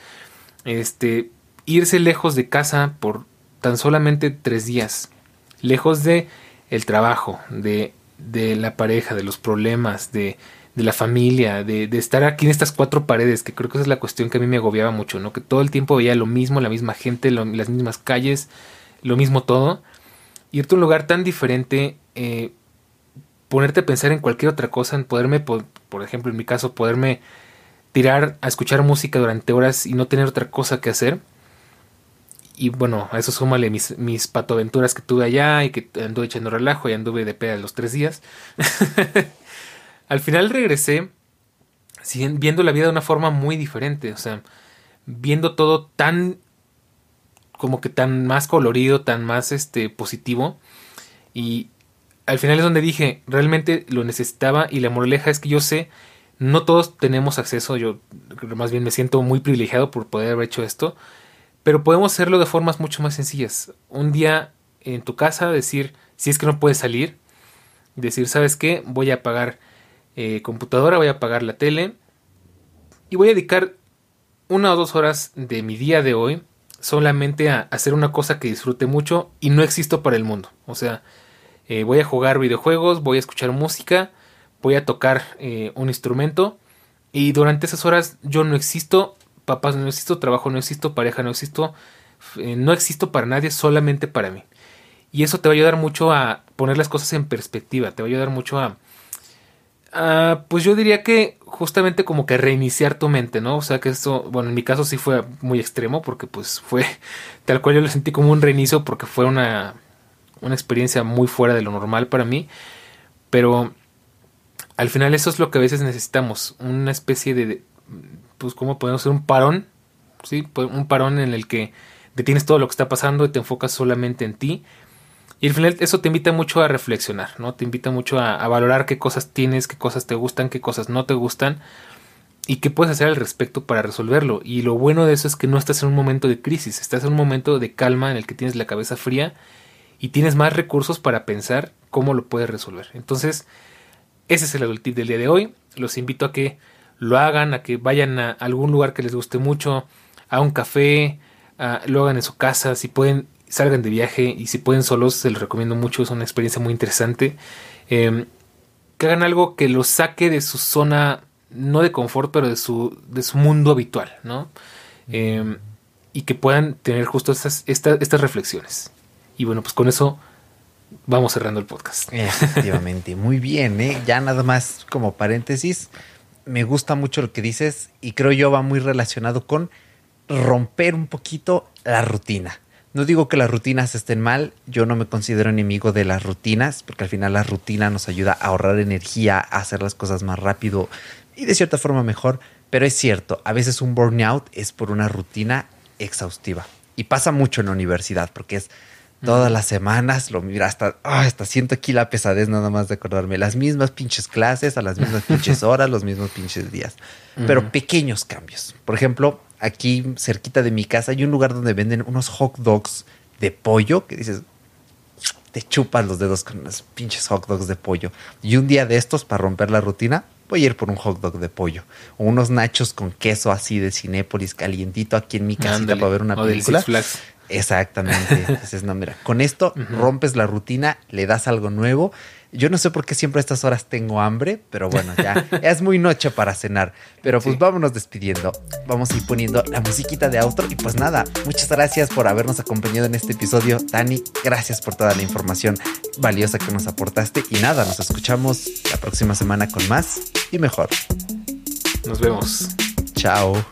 Este irse lejos de casa por tan solamente tres días, lejos de el trabajo, de, de la pareja, de los problemas, de, de la familia, de, de, estar aquí en estas cuatro paredes, que creo que esa es la cuestión que a mí me agobiaba mucho, ¿no? Que todo el tiempo veía lo mismo, la misma gente, las mismas calles, lo mismo todo. Irte a un lugar tan diferente, eh, ponerte a pensar en cualquier otra cosa, en poderme, por, por ejemplo, en mi caso, poderme tirar a escuchar música durante horas y no tener otra cosa que hacer y bueno, a eso súmale mis, mis patoaventuras que tuve allá y que anduve echando relajo y anduve de peda los tres días. Al final regresé viendo la vida de una forma muy diferente, o sea, viendo todo tan como que tan más colorido, tan más este positivo y al final es donde dije, realmente lo necesitaba y la moraleja es que yo sé no todos tenemos acceso, yo más bien me siento muy privilegiado por poder haber hecho esto, pero podemos hacerlo de formas mucho más sencillas. Un día en tu casa decir, si es que no puedes salir, decir, ¿sabes qué? Voy a apagar eh, computadora, voy a apagar la tele y voy a dedicar una o dos horas de mi día de hoy solamente a hacer una cosa que disfrute mucho y no existo para el mundo. O sea, eh, voy a jugar videojuegos, voy a escuchar música, voy a tocar eh, un instrumento y durante esas horas yo no existo papás no existo, trabajo no existo, pareja no existo, no existo para nadie, solamente para mí. Y eso te va a ayudar mucho a poner las cosas en perspectiva, te va a ayudar mucho a, pues yo diría que justamente como que reiniciar tu mente, ¿no? O sea que esto, bueno, en mi caso sí fue muy extremo porque pues fue tal cual yo lo sentí como un reinicio porque fue una, una experiencia muy fuera de lo normal para mí, pero al final eso es lo que a veces necesitamos, una especie de, pues, ¿cómo podemos hacer un parón? ¿Sí? Pues, un parón en el que detienes todo lo que está pasando y te enfocas solamente en ti. Y al final eso te invita mucho a reflexionar, ¿no? Te invita mucho a, valorar qué cosas tienes, qué cosas te gustan, qué cosas no te gustan y qué puedes hacer al respecto para resolverlo. Y lo bueno de eso es que no estás en un momento de crisis, estás en un momento de calma en el que tienes la cabeza fría y tienes más recursos para pensar cómo lo puedes resolver. Entonces, ese es el tip del día de hoy. Los invito a que lo hagan, a que vayan a algún lugar que les guste mucho, a un café, lo hagan en su casa, si pueden, salgan de viaje y si pueden solos, se los recomiendo mucho, es una experiencia muy interesante. Em, que hagan algo que los saque de su zona, no de confort, pero de su, de su mundo habitual, ¿no? Em, y que puedan tener justo estas, estas reflexiones. Y bueno, pues con eso vamos cerrando el podcast. Efectivamente, muy bien, ¿eh? Ya nada más como paréntesis me gusta mucho lo que dices y creo yo va muy relacionado con romper un poquito la rutina. No digo que las rutinas estén mal, yo no me considero enemigo de las rutinas, porque al final la rutina nos ayuda a ahorrar energía, a hacer las cosas más rápido y de cierta forma mejor, pero es cierto, a veces un burnout es por una rutina exhaustiva. Y pasa mucho en la universidad, porque es todas las semanas, lo mira, hasta, hasta siento aquí la pesadez nada más de acordarme, las mismas pinches clases, a las mismas pinches horas, los mismos pinches días, pero pequeños cambios. Por ejemplo, aquí cerquita de mi casa hay un lugar donde venden unos hot dogs de pollo que dices, te chupas los dedos con unos pinches hot dogs de pollo. Y un día de estos, para romper la rutina, voy a ir por un hot dog de pollo o unos nachos con queso así de Cinépolis calientito aquí en mi casita para ver una O película. Exactamente. Entonces, no, mira, con esto rompes la rutina, le das algo nuevo. Yo no sé por qué siempre a estas horas tengo hambre, pero bueno, ya es muy noche para cenar. Pero pues Sí. vámonos despidiendo. Vamos a ir poniendo la musiquita de outro. Y pues nada, muchas gracias por habernos acompañado en este episodio. Dani, gracias por toda la información valiosa que nos aportaste. Y nada, nos escuchamos la próxima semana con más y mejor. Nos vemos. Chao.